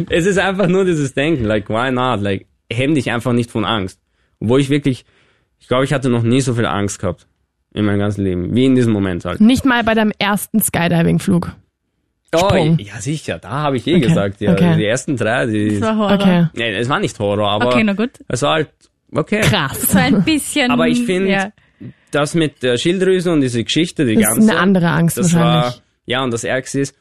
[laughs] [laughs] es ist einfach nur dieses Denken, like, why not? Like, hemm dich einfach nicht von Angst. Obwohl ich wirklich, ich glaube, ich hatte noch nie so viel Angst gehabt in meinem ganzen Leben, wie in diesem Moment halt. Nicht mal bei deinem ersten Skydiving-Flug. Oh, ja, sicher, da habe ich eh Okay, gesagt, ja, okay. die ersten drei, die, das war Horror. Okay. nee, es war nicht Horror, aber Okay, na gut. es war halt, okay. Krass. So ein bisschen. Aber ich finde, ja. das mit der Schilddrüse und diese Geschichte, die Das ist ganze, eine andere Angst das wahrscheinlich. war, ja, und das Ärgste ist,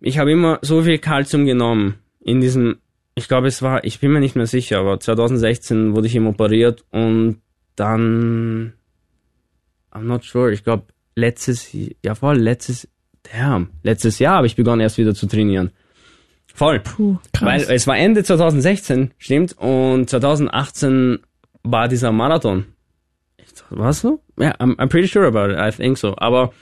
ich habe immer so viel Kalzium genommen in diesem, ich glaube, es war, ich bin mir nicht mehr sicher, aber 2016 wurde ich eben operiert und dann, I'm not sure, ich glaube, letztes, ja voll, letztes, damn, letztes Jahr habe ich begonnen erst wieder zu trainieren. Voll. Puh, krass. Weil es war Ende 2016, stimmt, und 2018 war dieser Marathon. Was so? Ja, I'm, I'm pretty sure about it, I think so. Aber,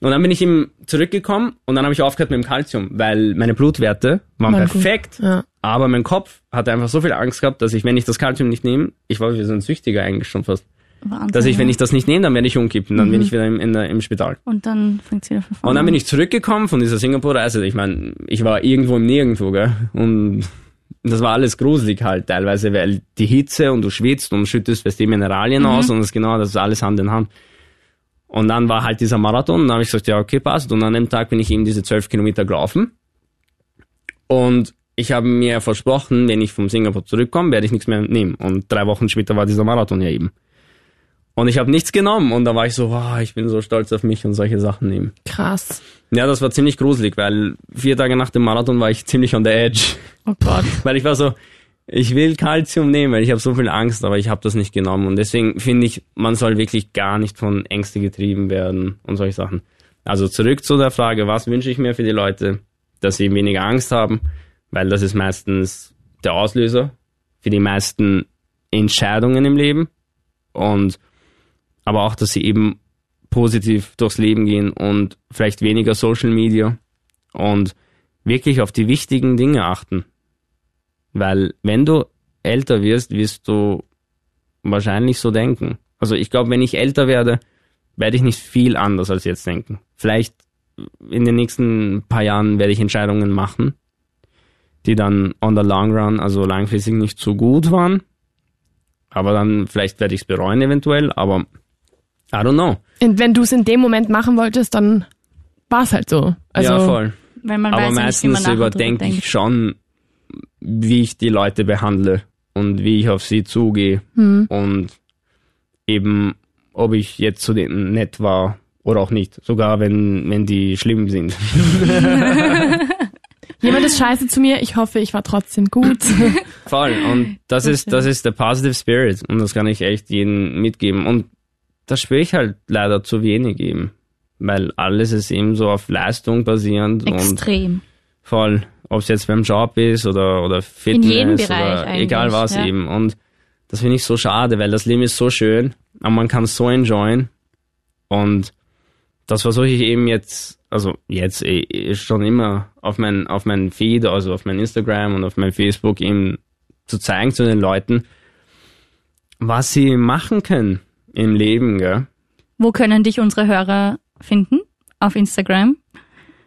und dann bin ich ihm zurückgekommen und dann habe ich aufgehört mit dem Kalzium, weil meine Blutwerte waren gut. perfekt, Ja. Aber mein Kopf hatte einfach so viel Angst gehabt, dass ich, wenn ich das Kalzium nicht nehme, ich war wie so ein Süchtiger eigentlich schon fast, Wahnsinn, dass ich, wenn ich das nicht nehme, dann werde ich umkippen, dann bin ich wieder im, in der, im Spital. Und dann fängt wieder von vorne Und dann bin ich zurückgekommen von dieser Singapur-Reise. Ich meine, ich war irgendwo im Nirgendwo, gell? Und das war alles gruselig halt teilweise, weil die Hitze und du schwitzt und schüttest weißt, die Mineralien aus und das ist genau, das ist alles Hand in Hand. Und dann war halt dieser Marathon und dann habe ich gesagt, ja, okay, passt. Und an dem Tag bin ich eben diese zwölf Kilometer gelaufen. Und ich habe mir versprochen, wenn ich vom Singapur zurückkomme, werde ich nichts mehr nehmen. Und drei Wochen später war dieser Marathon ja eben. Und ich habe nichts genommen und da war ich so, wow, ich bin so stolz auf mich und solche Sachen nehmen. Krass. Ja, das war ziemlich gruselig, weil vier Tage nach dem Marathon war ich ziemlich on the edge. Oh Gott. [laughs] Weil ich war so, ich will Kalzium nehmen, weil ich habe so viel Angst, aber ich habe das nicht genommen. Und deswegen finde ich, man soll wirklich gar nicht von Ängste getrieben werden und solche Sachen. Also zurück zu der Frage, was wünsche ich mir für die Leute? dass sie weniger Angst haben, weil das ist meistens der Auslöser für die meisten Entscheidungen im Leben und aber auch, dass sie eben positiv durchs Leben gehen und vielleicht weniger Social Media und wirklich auf die wichtigen Dinge achten. Weil wenn du älter wirst, wirst du wahrscheinlich so denken. Also ich glaube, wenn ich älter werde, werde ich nicht viel anders als jetzt denken. Vielleicht in den nächsten paar Jahren werde ich Entscheidungen machen, die dann on the long run, also langfristig nicht so gut waren. Aber dann vielleicht werde ich es bereuen eventuell, aber I don't know. Und wenn du es in dem Moment machen wolltest, dann war es halt so. Also, ja, voll. Aber weiß ja nicht, wie man meistens drüber überdenke ich schon, wie ich die Leute behandle und wie ich auf sie zugehe Hm. und eben, ob ich jetzt zu denen nett war oder auch nicht. Sogar wenn, wenn die schlimm sind. [laughs] [laughs] Jemand ist scheiße zu mir, ich hoffe, ich war trotzdem gut. [laughs] Voll. Und das ist, das ist der Positive Spirit. Und das kann ich echt jedem mitgeben. Und das spüre ich halt leider zu wenig eben. Weil alles ist eben so auf Leistung basierend und Extrem. voll. Ob es jetzt beim Job ist oder, oder Fitness jedem Bereich oder eigentlich, egal was ja. eben. Und das finde ich so schade, weil das Leben ist so schön, aber man kann es so enjoyen. Und das versuche ich eben jetzt, also jetzt eh, schon immer auf mein, auf mein Feed, also auf mein Instagram und auf mein Facebook eben zu zeigen zu den Leuten, was sie machen können im Leben, gell? Wo können dich unsere Hörer finden? Auf Instagram?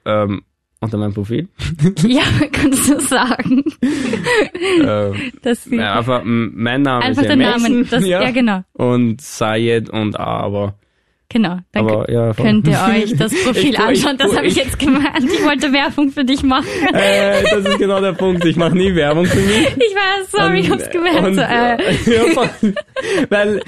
Ähm, unter meinem Profil. [laughs] ja, kannst du sagen. ähm, sie ja, einfach, mein Name einfach ist ja Namen. Das, [laughs] ja. genau. und Sayed und A, aber, Genau. Dann aber ja, könnt ihr [laughs] euch das Profil Ich- anschauen. Das ich- habe ich jetzt gemeint. Ich wollte Werbung für dich machen. äh, das ist genau der Punkt. Ich mache nie Werbung für mich. Ich weiß, sorry, ich hab's gemerkt. Und, So, äh, ja, weil,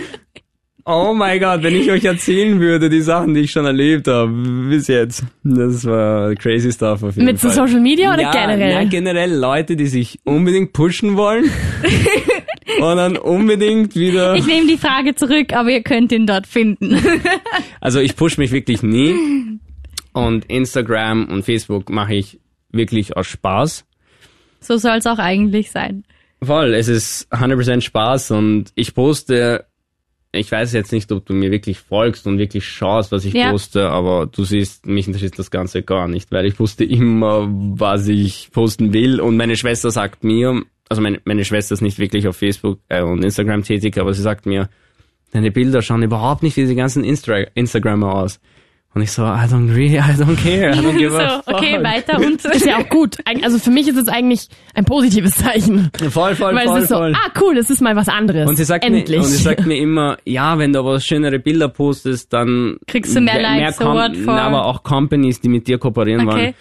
oh mein Gott, wenn ich euch erzählen würde, die Sachen, die ich schon erlebt habe, bis jetzt, das war crazy stuff auf jeden Mit so Fall. Social Media oder ja, generell? Ja, generell Leute, die sich unbedingt pushen wollen [laughs] und dann unbedingt wieder... ich nehme die Frage zurück, aber ihr könnt ihn dort finden. [laughs] Also ich push mich wirklich nie. Und Instagram und Facebook mache ich wirklich aus Spaß. so soll es auch eigentlich sein. Voll, es ist 100% Spaß und ich poste, ich weiß jetzt nicht, ob du mir wirklich folgst und wirklich schaust, was ich Ja. poste, aber du siehst, mich interessiert das Ganze gar nicht, weil ich poste immer, was ich posten will und meine Schwester sagt mir, also meine, meine Schwester ist nicht wirklich auf Facebook äh, und Instagram tätig, aber sie sagt mir, deine Bilder schauen überhaupt nicht wie die ganzen Instra Instagrammer aus. Und ich so, I don't really, I don't care, I don't [laughs] give a So, okay, weiter und [laughs] ist ja auch gut. Also für mich ist es eigentlich ein positives Zeichen. Voll, voll, Weil voll, es ist so, voll. ah cool, es ist mal was anderes. Und sie sagt Endlich. mir, und sie sagt mir immer, ja, wenn du aber schönere Bilder postest, dann Kriegst du mehr Likes, so Com- what for? Aber auch Companies, die mit dir kooperieren wollen. okay.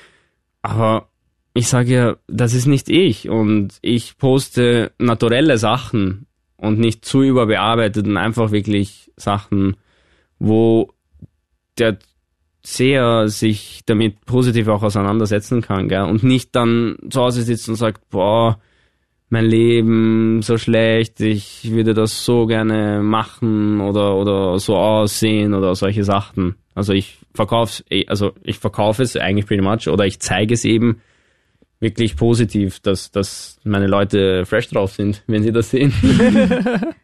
Aber ich sage ja, das ist nicht ich und ich poste naturelle Sachen und nicht zu überbearbeitet und einfach wirklich Sachen, wo der Seher sich damit positiv auch auseinandersetzen kann, gell? Und nicht dann zu Hause sitzt und sagt, boah, mein Leben so schlecht, ich würde das so gerne machen oder oder so aussehen oder solche Sachen. Also ich verkaufe also ich verkaufe es eigentlich pretty much oder ich zeige es eben wirklich positiv, dass dass meine Leute fresh drauf sind, wenn sie das sehen. [laughs]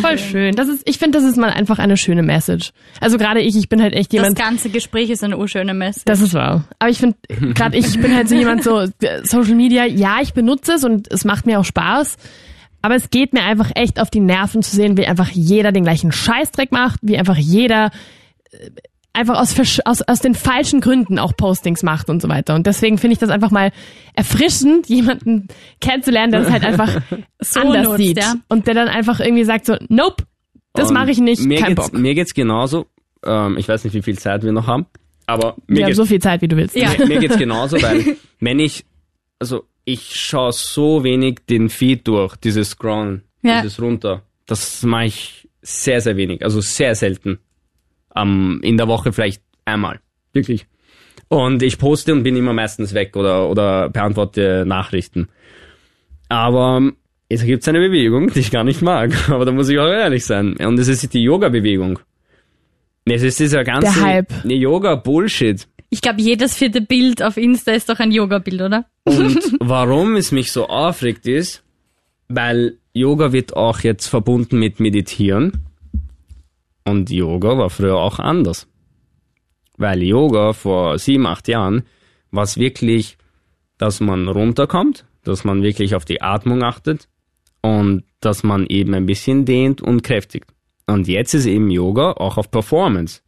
Voll schön. Das ist, ich finde, das ist mal einfach eine schöne Message. Also gerade ich, ich bin halt echt Das jemand. ganze Gespräch ist eine urschöne Messe. Das ist wahr. Aber ich finde, gerade ich, ich bin halt so jemand so, Social Media, ja, ich benutze es und es macht mir auch Spaß. Aber es geht mir einfach echt auf die Nerven zu sehen, wie einfach jeder den gleichen Scheißdreck macht, wie einfach jeder äh, einfach aus, versch- aus, aus den falschen Gründen auch Postings macht und so weiter. Und deswegen finde ich das einfach mal erfrischend, jemanden kennenzulernen, der das halt einfach [laughs] So anders nutzt, sieht. ja. Und der dann einfach irgendwie sagt so, nope, das mache ich nicht, mir kein geht's, Bock. Mir geht's genauso. Ähm, ich weiß nicht, wie viel Zeit wir noch haben, aber mir Wir haben so viel Zeit, wie du willst. Ja. Mir, mir geht's genauso, weil [laughs] wenn ich, also ich schaue so wenig den Feed durch, dieses Scrollen, Ja. dieses runter. Das mache ich sehr, sehr wenig, also sehr selten. Ähm, in der Woche vielleicht einmal, wirklich. Und ich poste und bin immer meistens weg oder, oder beantworte Nachrichten. Aber es gibt eine Bewegung, die ich gar nicht mag, [laughs] aber da muss ich auch ehrlich sein. Und es ist die Yoga-Bewegung. Es ist dieser ganze. Nee, Yoga-Bullshit. Ich glaube, jedes vierte Bild auf Insta ist doch ein Yoga-Bild, oder? Und [laughs] warum es mich so aufregt ist, weil Yoga wird auch jetzt verbunden mit Meditieren. Und Yoga war früher auch anders. Weil Yoga vor sieben, acht Jahren war es wirklich, dass man runterkommt, dass man wirklich auf die Atmung achtet und dass man eben ein bisschen dehnt und kräftigt. Und jetzt ist eben Yoga auch auf Performance.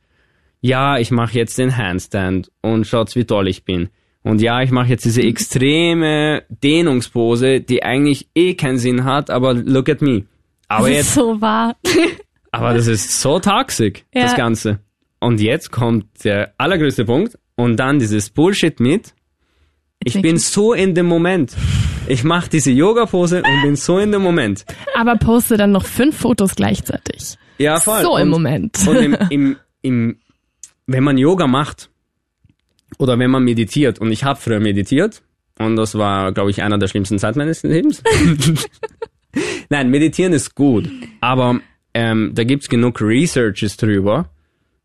Ja, ich mache jetzt den Handstand und schaut's, wie toll ich bin. Und ja, ich mache jetzt diese extreme Dehnungspose, die eigentlich eh keinen Sinn hat, aber look at me. Aber das jetzt, ist so wahr. [laughs] aber das ist so toxisch, das Ja. Ganze. Und jetzt kommt der allergrößte Punkt und dann dieses Bullshit mit. Ich bin so in dem Moment. Ich mache diese Yoga-Pose und bin so in dem Moment. Aber poste dann noch fünf Fotos gleichzeitig. Ja, voll. So im und, Moment. Und im, im, im, wenn man Yoga macht oder wenn man meditiert, und ich habe früher meditiert, und das war, glaube ich, einer der schlimmsten Zeit meines Lebens. [laughs] Nein, meditieren ist gut, aber ähm, da gibt's genug Researches drüber,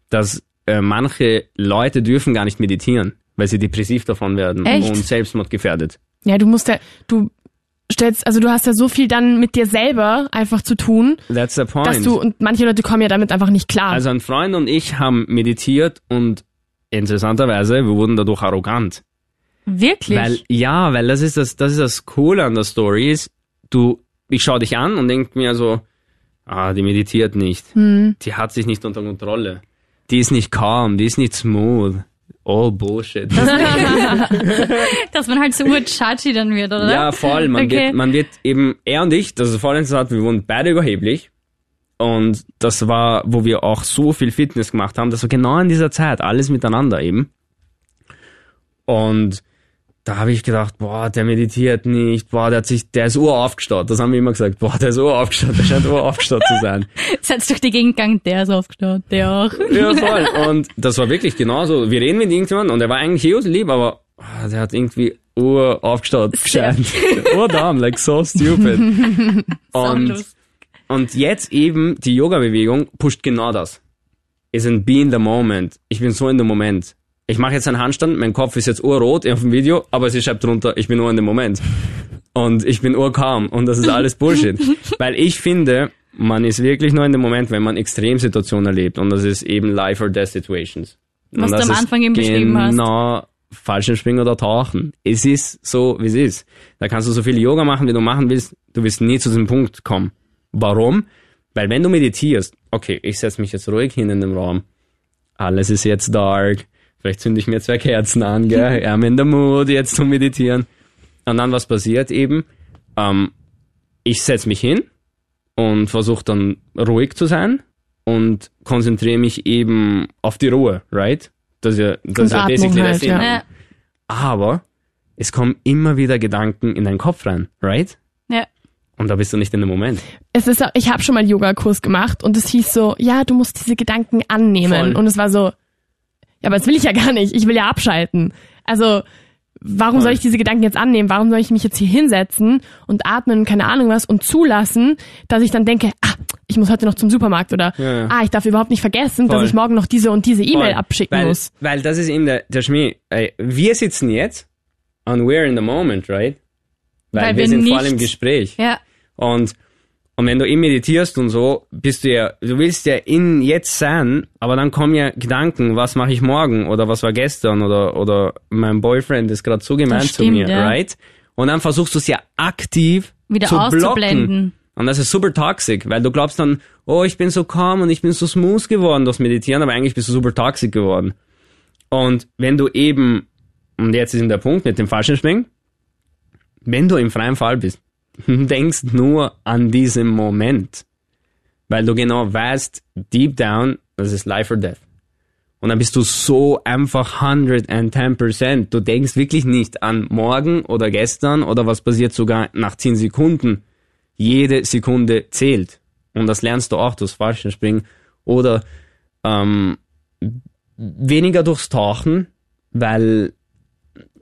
dass äh, manche Leute dürfen gar nicht meditieren, weil sie depressiv davon werden Echt? und selbstmordgefährdet. Ja, du musst ja, du stellst, also du hast ja so viel dann mit dir selber einfach zu tun, That's the point. dass du, und manche Leute kommen ja damit einfach nicht klar. Also ein Freund und ich haben meditiert und interessanterweise, wir wurden dadurch arrogant. Wirklich? Weil, ja, weil das ist das, das ist das Coole an der Story ist, du, ich schau dich an und denk mir so, ah, die meditiert nicht. Die hat sich nicht unter Kontrolle. Die ist nicht calm, die ist nicht smooth. All Bullshit. [laughs] [laughs] Dass man halt so urchachi dann wird, oder? ja, voll. Man, Okay. wird, man wird eben, er und ich, das ist voll interessant, wir wurden beide überheblich. Und das war, wo wir auch so viel Fitness gemacht haben, das war genau in dieser Zeit, alles miteinander eben. Und da habe ich gedacht, boah, der meditiert nicht, boah, der hat sich, der ist uraufgestaut. Das haben wir immer gesagt, boah, der ist uraufgestaut, der scheint uraufgestaut zu sein. [laughs] Seid durch die Gegend gegangen, der ist aufgestaut, der auch. Ja, voll. Und das war wirklich genauso. Wir reden mit irgendjemandem und er war eigentlich eh lieb, aber ah, der hat irgendwie uraufgestaut gescheint. [laughs] [laughs] Urdumb, like so stupid. Und, und jetzt eben die Yoga-Bewegung pusht genau das. Ist ein Be in the Moment. Ich bin so in dem Moment. Ich mache jetzt einen Handstand, mein Kopf ist jetzt urrot auf dem Video, aber sie schreibt drunter, ich bin nur in dem Moment. Und ich bin urkaum und das ist alles Bullshit. [laughs] Weil ich finde, man ist wirklich nur in dem Moment, wenn man Extremsituationen erlebt und das ist eben Life or Death Situations. Was du am Anfang eben beschrieben hast. Genau, Fallschirmspringen oder Tauchen. Es ist so, wie es ist. Da kannst du so viel Yoga machen, wie du machen willst, du wirst nie zu diesem Punkt kommen. Warum? Weil wenn du meditierst, okay, ich setze mich jetzt ruhig hin in dem Raum, alles ist jetzt dark, vielleicht zünde ich mir zwei Kerzen an, gell, I'm in the mood jetzt zum Meditieren. Und dann was passiert eben, ähm, ich setze mich hin und versuche dann ruhig zu sein und konzentriere mich eben auf die Ruhe, right? Das ist ja, das ist ja basically der halt, Sinn. ja. Aber es kommen immer wieder Gedanken in deinen Kopf rein, right? ja. Und da bist du nicht in dem Moment. es ist, ich habe schon mal einen Yogakurs gemacht und es hieß so, ja, du musst diese Gedanken annehmen. Voll. Und es war so, ja, aber das will ich ja gar nicht. Ich will ja abschalten. Also, warum Voll. soll ich diese Gedanken jetzt annehmen? Warum soll ich mich jetzt hier hinsetzen und atmen, keine Ahnung was, und zulassen, dass ich dann denke, ah, ich muss heute noch zum Supermarkt oder Ja, ja. ah, ich darf überhaupt nicht vergessen, Voll. dass ich morgen noch diese und diese E-Mail Voll. abschicken weil, muss. Weil das ist eben der, der Schmäh. Ey, Wir sitzen jetzt and we're in the moment, right? Weil, Weil wir, wir sind voll nicht- im Gespräch. Ja. Und, und wenn du eben meditierst und so, bist du ja, du willst ja in jetzt sein, aber dann kommen ja Gedanken, was mache ich morgen oder was war gestern oder, oder mein Boyfriend ist gerade so gemein Das zu mir, ja. right? Und dann versuchst du es ja aktiv Wieder zu blocken. auszublenden. Und das ist super toxisch, weil du glaubst dann, oh, ich bin so calm und ich bin so smooth geworden durch Meditieren, aber eigentlich bist du super toxisch geworden. Und wenn du eben, und jetzt ist der Punkt mit dem Fallschirmspringen, wenn du im freien Fall bist, [laughs] denkst nur an diesen Moment, weil du genau weißt, deep down, das ist life or death. Und dann bist du so einfach 110%. Du denkst wirklich nicht an morgen oder gestern oder was passiert sogar nach 10 Sekunden. Jede Sekunde zählt. Und das lernst du auch durchs Fallschirmspringen. Oder ähm, weniger durchs Tauchen, weil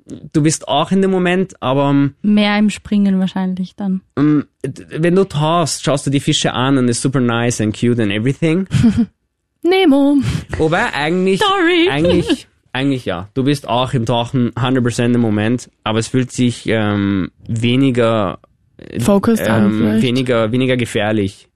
du bist auch in dem Moment, aber ähm, Mehr im Springen wahrscheinlich dann. ähm, wenn du tauchst, schaust du die Fische an und ist super nice and cute and everything. [laughs] Nemo. Wobei eigentlich, Sorry. eigentlich, [laughs] eigentlich ja. Du bist auch im Tauchen 100% im Moment, aber es fühlt sich ähm, weniger Focused an ähm, vielleicht. weniger weniger gefährlich.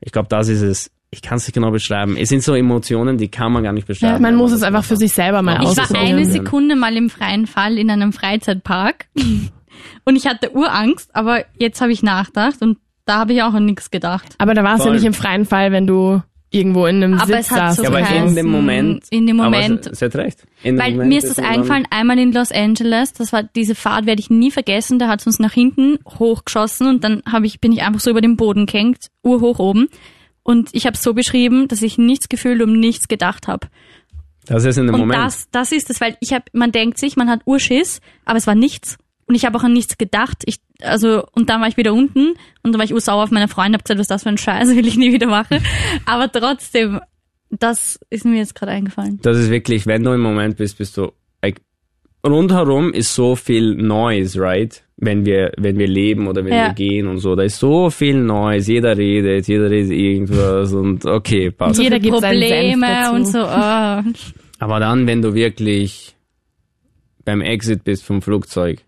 Ich glaube, das ist es. Ich kann es nicht genau beschreiben. Es sind so Emotionen, die kann man gar nicht beschreiben. Man wenn muss es einfach für sich selber mal Ich Ich war ausprobieren. eine Ja. Sekunde mal im freien Fall in einem Freizeitpark [laughs] und ich hatte Urangst, aber jetzt habe ich nachgedacht und da habe ich auch an nichts gedacht. Aber da war es ja nicht im freien Fall, wenn du irgendwo in einem Aber Sitz es hat saßt. so Ja, aber in dem Moment. in dem aber Moment- se- Seid recht. In Weil Moment mir ist das man eingefallen, einmal in Los Angeles, das war diese Fahrt, werde ich nie vergessen, da hat es uns nach hinten hochgeschossen und dann habe ich, bin ich einfach so über den Boden gehängt, urhoch oben. Und ich habe es so beschrieben, dass ich nichts gefühlt und nichts gedacht habe. Das ist in dem Und Moment. das, das ist es, weil ich habe, man denkt sich, man hat Urschiss, aber es war nichts. Und ich habe auch an nichts gedacht. Ich, also, und dann war ich wieder unten und dann war ich ursauer auf meine Freunde, habe gesagt, was ist das für ein Scheiß, [laughs] will ich nie wieder machen. Aber trotzdem, das ist mir jetzt gerade eingefallen. Das ist wirklich, wenn du im Moment bist, bist du, like, rundherum ist so viel Noise, right? Wenn wir, wenn wir leben oder wenn Ja. wir gehen und so, da ist so viel Noise, jeder redet, jeder redet irgendwas und okay, passt. Jeder gibt Probleme und so. Oh. Aber dann, wenn du wirklich beim Exit bist vom Flugzeug,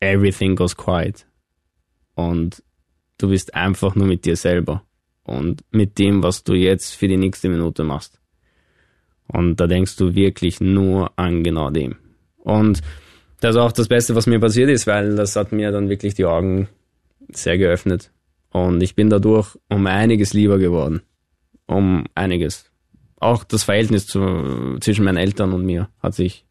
everything goes quiet. Und du bist einfach nur mit dir selber. Und mit dem, was du jetzt für die nächste Minute machst. Und da denkst du wirklich nur an genau dem. Und das ist auch das Beste, was mir passiert ist, weil das hat mir dann wirklich die Augen sehr geöffnet. Und ich bin dadurch um einiges lieber geworden. Um einiges auch das Verhältnis zu, zwischen meinen Eltern und mir hat sich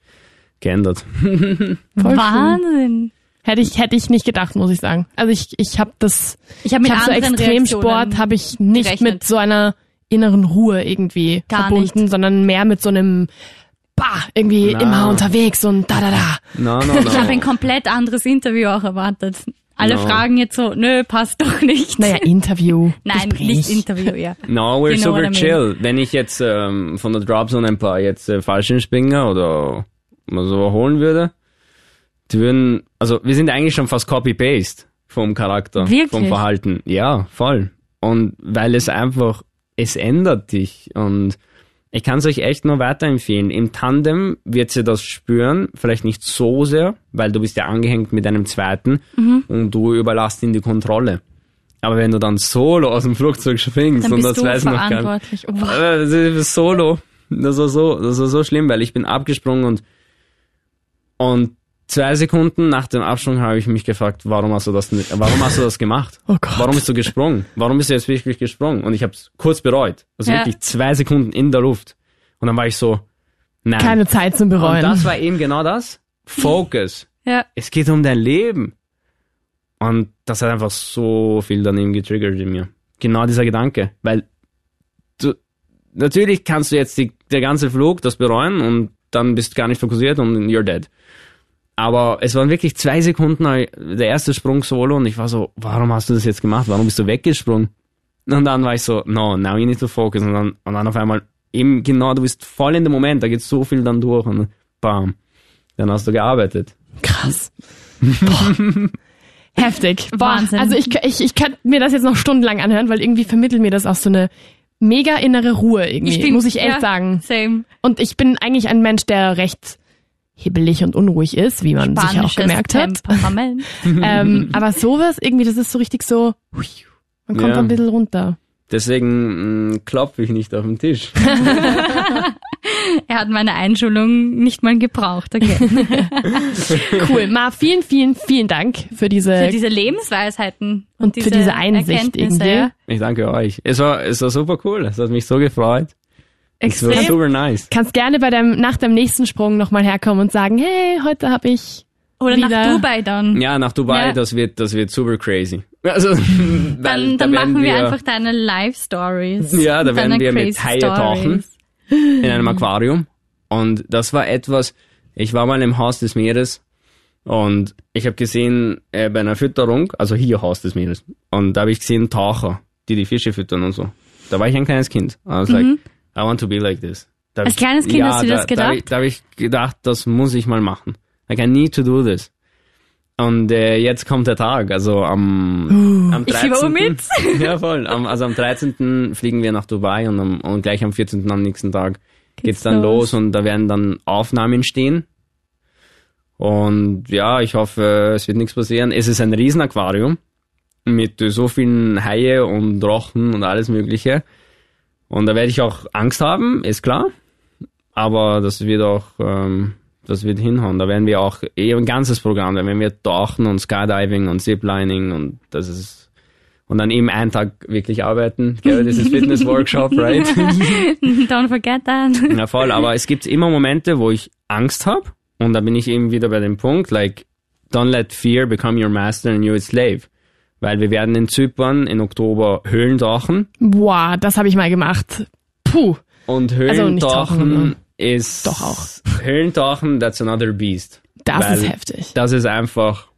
geändert. [laughs] Wahnsinn. Hätte ich, hätte ich nicht gedacht, muss ich sagen. Also ich, ich habe das, Ich habe habe so Extremsport habe ich nicht gerechnet. mit so einer inneren Ruhe irgendwie Gar verbunden, nicht. sondern mehr mit so einem bah, irgendwie Na. immer unterwegs und da da da. No, no, no. Ich habe ein komplett anderes Interview auch erwartet. Alle No. fragen jetzt so, nö, passt doch nicht. Naja, Interview. [laughs] Nein, Gespräch. nicht Interview, ja. No, we're You know what super I mean. chill. Wenn ich jetzt ähm, von der Dropzone ein paar jetzt äh, Fallschirmspringer oder mal so holen würde, die würden, also wir sind eigentlich schon fast Copy-Paste vom Charakter, Wirklich? vom Verhalten. Ja, voll. Und weil es einfach, es ändert dich und ich kann es euch echt nur weiterempfehlen. Im Tandem wird sie das spüren, vielleicht nicht so sehr, weil du bist ja angehängt mit einem zweiten Mhm. und du überlässt ihm die Kontrolle. Aber wenn du dann solo aus dem Flugzeug springst Dann und bist das du weiß noch gar nicht. verantwortlich. Oh, solo. Das war so, das war so schlimm, weil ich bin abgesprungen und, und zwei Sekunden nach dem Absprung habe ich mich gefragt, warum hast du das warum hast du das gemacht? Oh Gott. Warum bist du gesprungen? Warum bist du jetzt wirklich gesprungen? Und ich habe es kurz bereut. Also Ja. wirklich zwei Sekunden in der Luft. Und dann war ich so, nein. Keine Zeit zum und Bereuen. das war eben genau das. Focus. Ja. Es geht um dein Leben. Und das hat einfach so viel daneben getriggert in mir. Genau dieser Gedanke. Weil du, natürlich kannst du jetzt die, der ganze Flug das bereuen und dann bist du gar nicht fokussiert und you're dead. Aber es waren wirklich zwei Sekunden der erste Sprung solo und ich war so, warum hast du das jetzt gemacht? Warum bist du weggesprungen? Und dann war ich so, no, now you need to focus. Und dann, und dann auf einmal, eben genau, du bist voll in dem Moment, da geht so viel dann durch und bam, dann hast du gearbeitet. Krass. [laughs] Boah. Heftig. Boah. Wahnsinn. Also ich, ich, ich könnte mir das jetzt noch stundenlang anhören, weil irgendwie vermittelt mir das auch so eine mega innere Ruhe irgendwie, muss ich echt ja, sagen. Same. Und ich bin eigentlich ein Mensch, der recht hibbelig und unruhig ist, wie man sicher auch gemerkt hat. [laughs] Ähm, aber sowas irgendwie, das ist so richtig so, hui, man kommt Ja. ein bisschen runter. Deswegen mh, klopfe ich nicht auf den Tisch. [laughs] Er hat meine Einschulung nicht mal gebraucht. Okay. [laughs] Cool. Ma, vielen, vielen, vielen Dank für diese, Für diese Lebensweisheiten Und für diese Einsicht Erkenntnisse, irgendwie. Ja. Ich danke euch. Es war, es war super cool. Es hat mich so gefreut. Extrem. super nice. kannst gerne bei deinem, nach deinem nächsten Sprung nochmal herkommen und sagen, hey, heute habe ich Oder Wieder- nach Dubai dann. Ja, nach Dubai, Ja. das wird, das wird super crazy. Also, [laughs] weil Dann, da dann werden machen wir einfach deine Live-Stories. Ja, da werden wir mit Haie tauchen. In einem Aquarium. Und das war etwas, ich war mal im Haus des Meeres und ich habe gesehen, äh, bei einer Fütterung, also hier Haus des Meeres, und da habe ich gesehen Taucher, die die Fische füttern und so. Da war ich ein kleines Kind. I was like, I want to be like this. Da. Als ich- kleines Kind hast du da, das Da, gedacht? da habe ich gedacht, das muss ich mal machen. Like, I need to do this. Und äh, jetzt kommt der Tag, also am, am 13. Ich mit. [laughs] Ja, voll. Am, also am 13. fliegen wir nach Dubai und, am, und gleich am 14. am nächsten Tag geht's dann los. los und da werden dann Aufnahmen stehen. Und ja, ich hoffe, es wird nichts passieren. Es ist ein Riesenaquarium mit so vielen Haie und Rochen und alles Mögliche. Und da werde ich auch Angst haben, ist klar. Aber das wird auch, ähm, das wird hinhauen. Da werden wir auch eh ein ganzes Programm, da werden wir tauchen und Skydiving und Ziplining und das ist und dann eben einen Tag wirklich arbeiten. Gell, das ist Fitness Workshop, [laughs] right? [laughs] Don't forget that. [laughs] Ja, voll. Aber es gibt immer Momente, wo ich Angst habe und da bin ich eben wieder bei dem Punkt, like, don't let fear become your master and you its slave. Weil wir werden in Zypern im Oktober Höhlen tauchen. Boah, das habe ich mal gemacht. Puh. Und Höhlentauchen also ist... Doch auch. Höhlentauchen, that's another beast. Das ist heftig. Das ist einfach...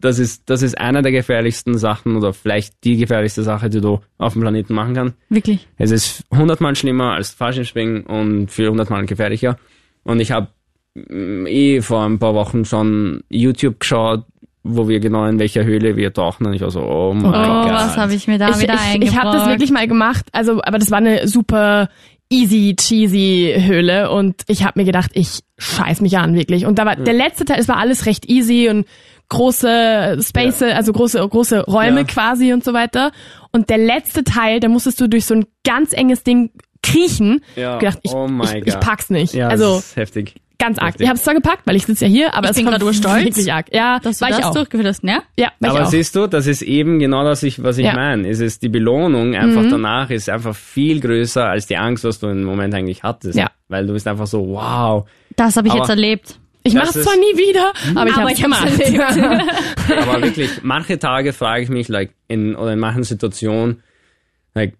Das ist, das ist einer der gefährlichsten Sachen oder vielleicht die gefährlichste Sache, die du auf dem Planeten machen kannst. Wirklich? Es ist hundertmal schlimmer als Fallschirmspringen und 400 Mal gefährlicher. Und ich habe mm, eh vor ein paar Wochen schon YouTube geschaut, wo wir genau in welcher Höhle wir tauchen. Und ich war so, oh mein oh, Gott. was habe ich mir da ich, wieder ich, Ich habe das wirklich mal gemacht, also aber das war eine super easy cheesy Höhle und ich habe mir gedacht, ich scheiß mich an wirklich. Und da war ja. der letzte Teil, es war alles recht easy und große Space, ja. also große große Räume ja. quasi und so weiter. Und der letzte Teil, da musstest du durch so ein ganz enges Ding kriechen. Ja. Gedacht, ich, oh ich, ich, pack's nicht. Ja, also das ist heftig. Ganz arg. Ich habe es zwar gepackt, weil ich sitze ja hier, aber ich es bin gerade stolz. wirklich arg. Ja, dass war du ich das auch. durchgeführt hast, ne? Ja, war aber ich auch. siehst du, das ist eben genau das, ich, was ich ja. meine. Es ist die Belohnung einfach mhm. danach ist einfach viel größer als die Angst, was du im Moment eigentlich hattest. Ja. Weil du bist einfach so, wow. Das habe ich aber jetzt erlebt. Ich mache es zwar nie wieder, aber ich habe es gemacht. [laughs] aber wirklich, manche Tage frage ich mich, like in oder in manchen Situationen, like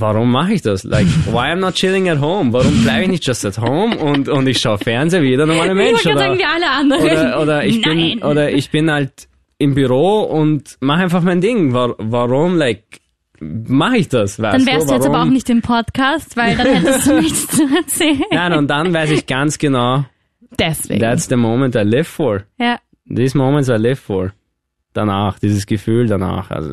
warum mache ich das? Like, why I'm not chilling at home? Warum bleibe ich nicht just at home und, und ich schaue Fernsehen wie jeder normale Mensch? Ich oder, sagen wie alle anderen. Oder, oder, ich Nein. bin, oder ich bin halt im Büro und mache einfach mein Ding. Warum, like, mache ich das? Weißt dann wärst du, du jetzt aber auch nicht im Podcast, weil dann hättest du [laughs] nichts zu erzählen. Nein, und dann weiß ich ganz genau, Deswegen. that's the moment I live for. Ja. These moments I live for. Danach, dieses Gefühl danach, also,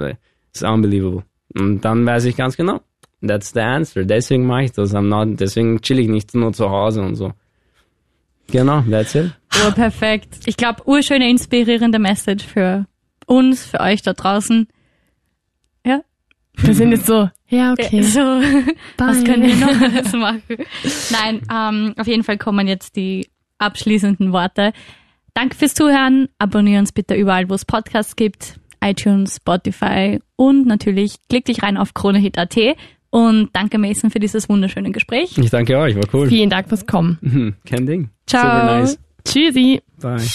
it's unbelievable. Und dann weiß ich ganz genau, That's the answer. Deswegen mache ich das. I'm not, deswegen chill ich nicht nur zu Hause und so. Genau, that's it. Oh, perfekt. Ich glaube, urschöne, inspirierende Message für uns, für euch da draußen. Ja. Wir sind jetzt so, [laughs] ja, okay. So, was können wir noch [laughs] alles machen? Nein, ähm, auf jeden Fall kommen jetzt die abschließenden Worte. Danke fürs Zuhören. Abonnieren uns bitte überall, wo es Podcasts gibt. iTunes, Spotify und natürlich klick dich rein auf KroneHit.at und danke Mason für dieses wunderschöne Gespräch. Ich danke euch, war cool. Vielen Dank fürs Kommen. Kein Ding. Ciao. Super nice. Tschüssi. Bye.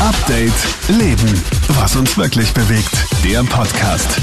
Update Leben. Was uns wirklich bewegt. Der Podcast.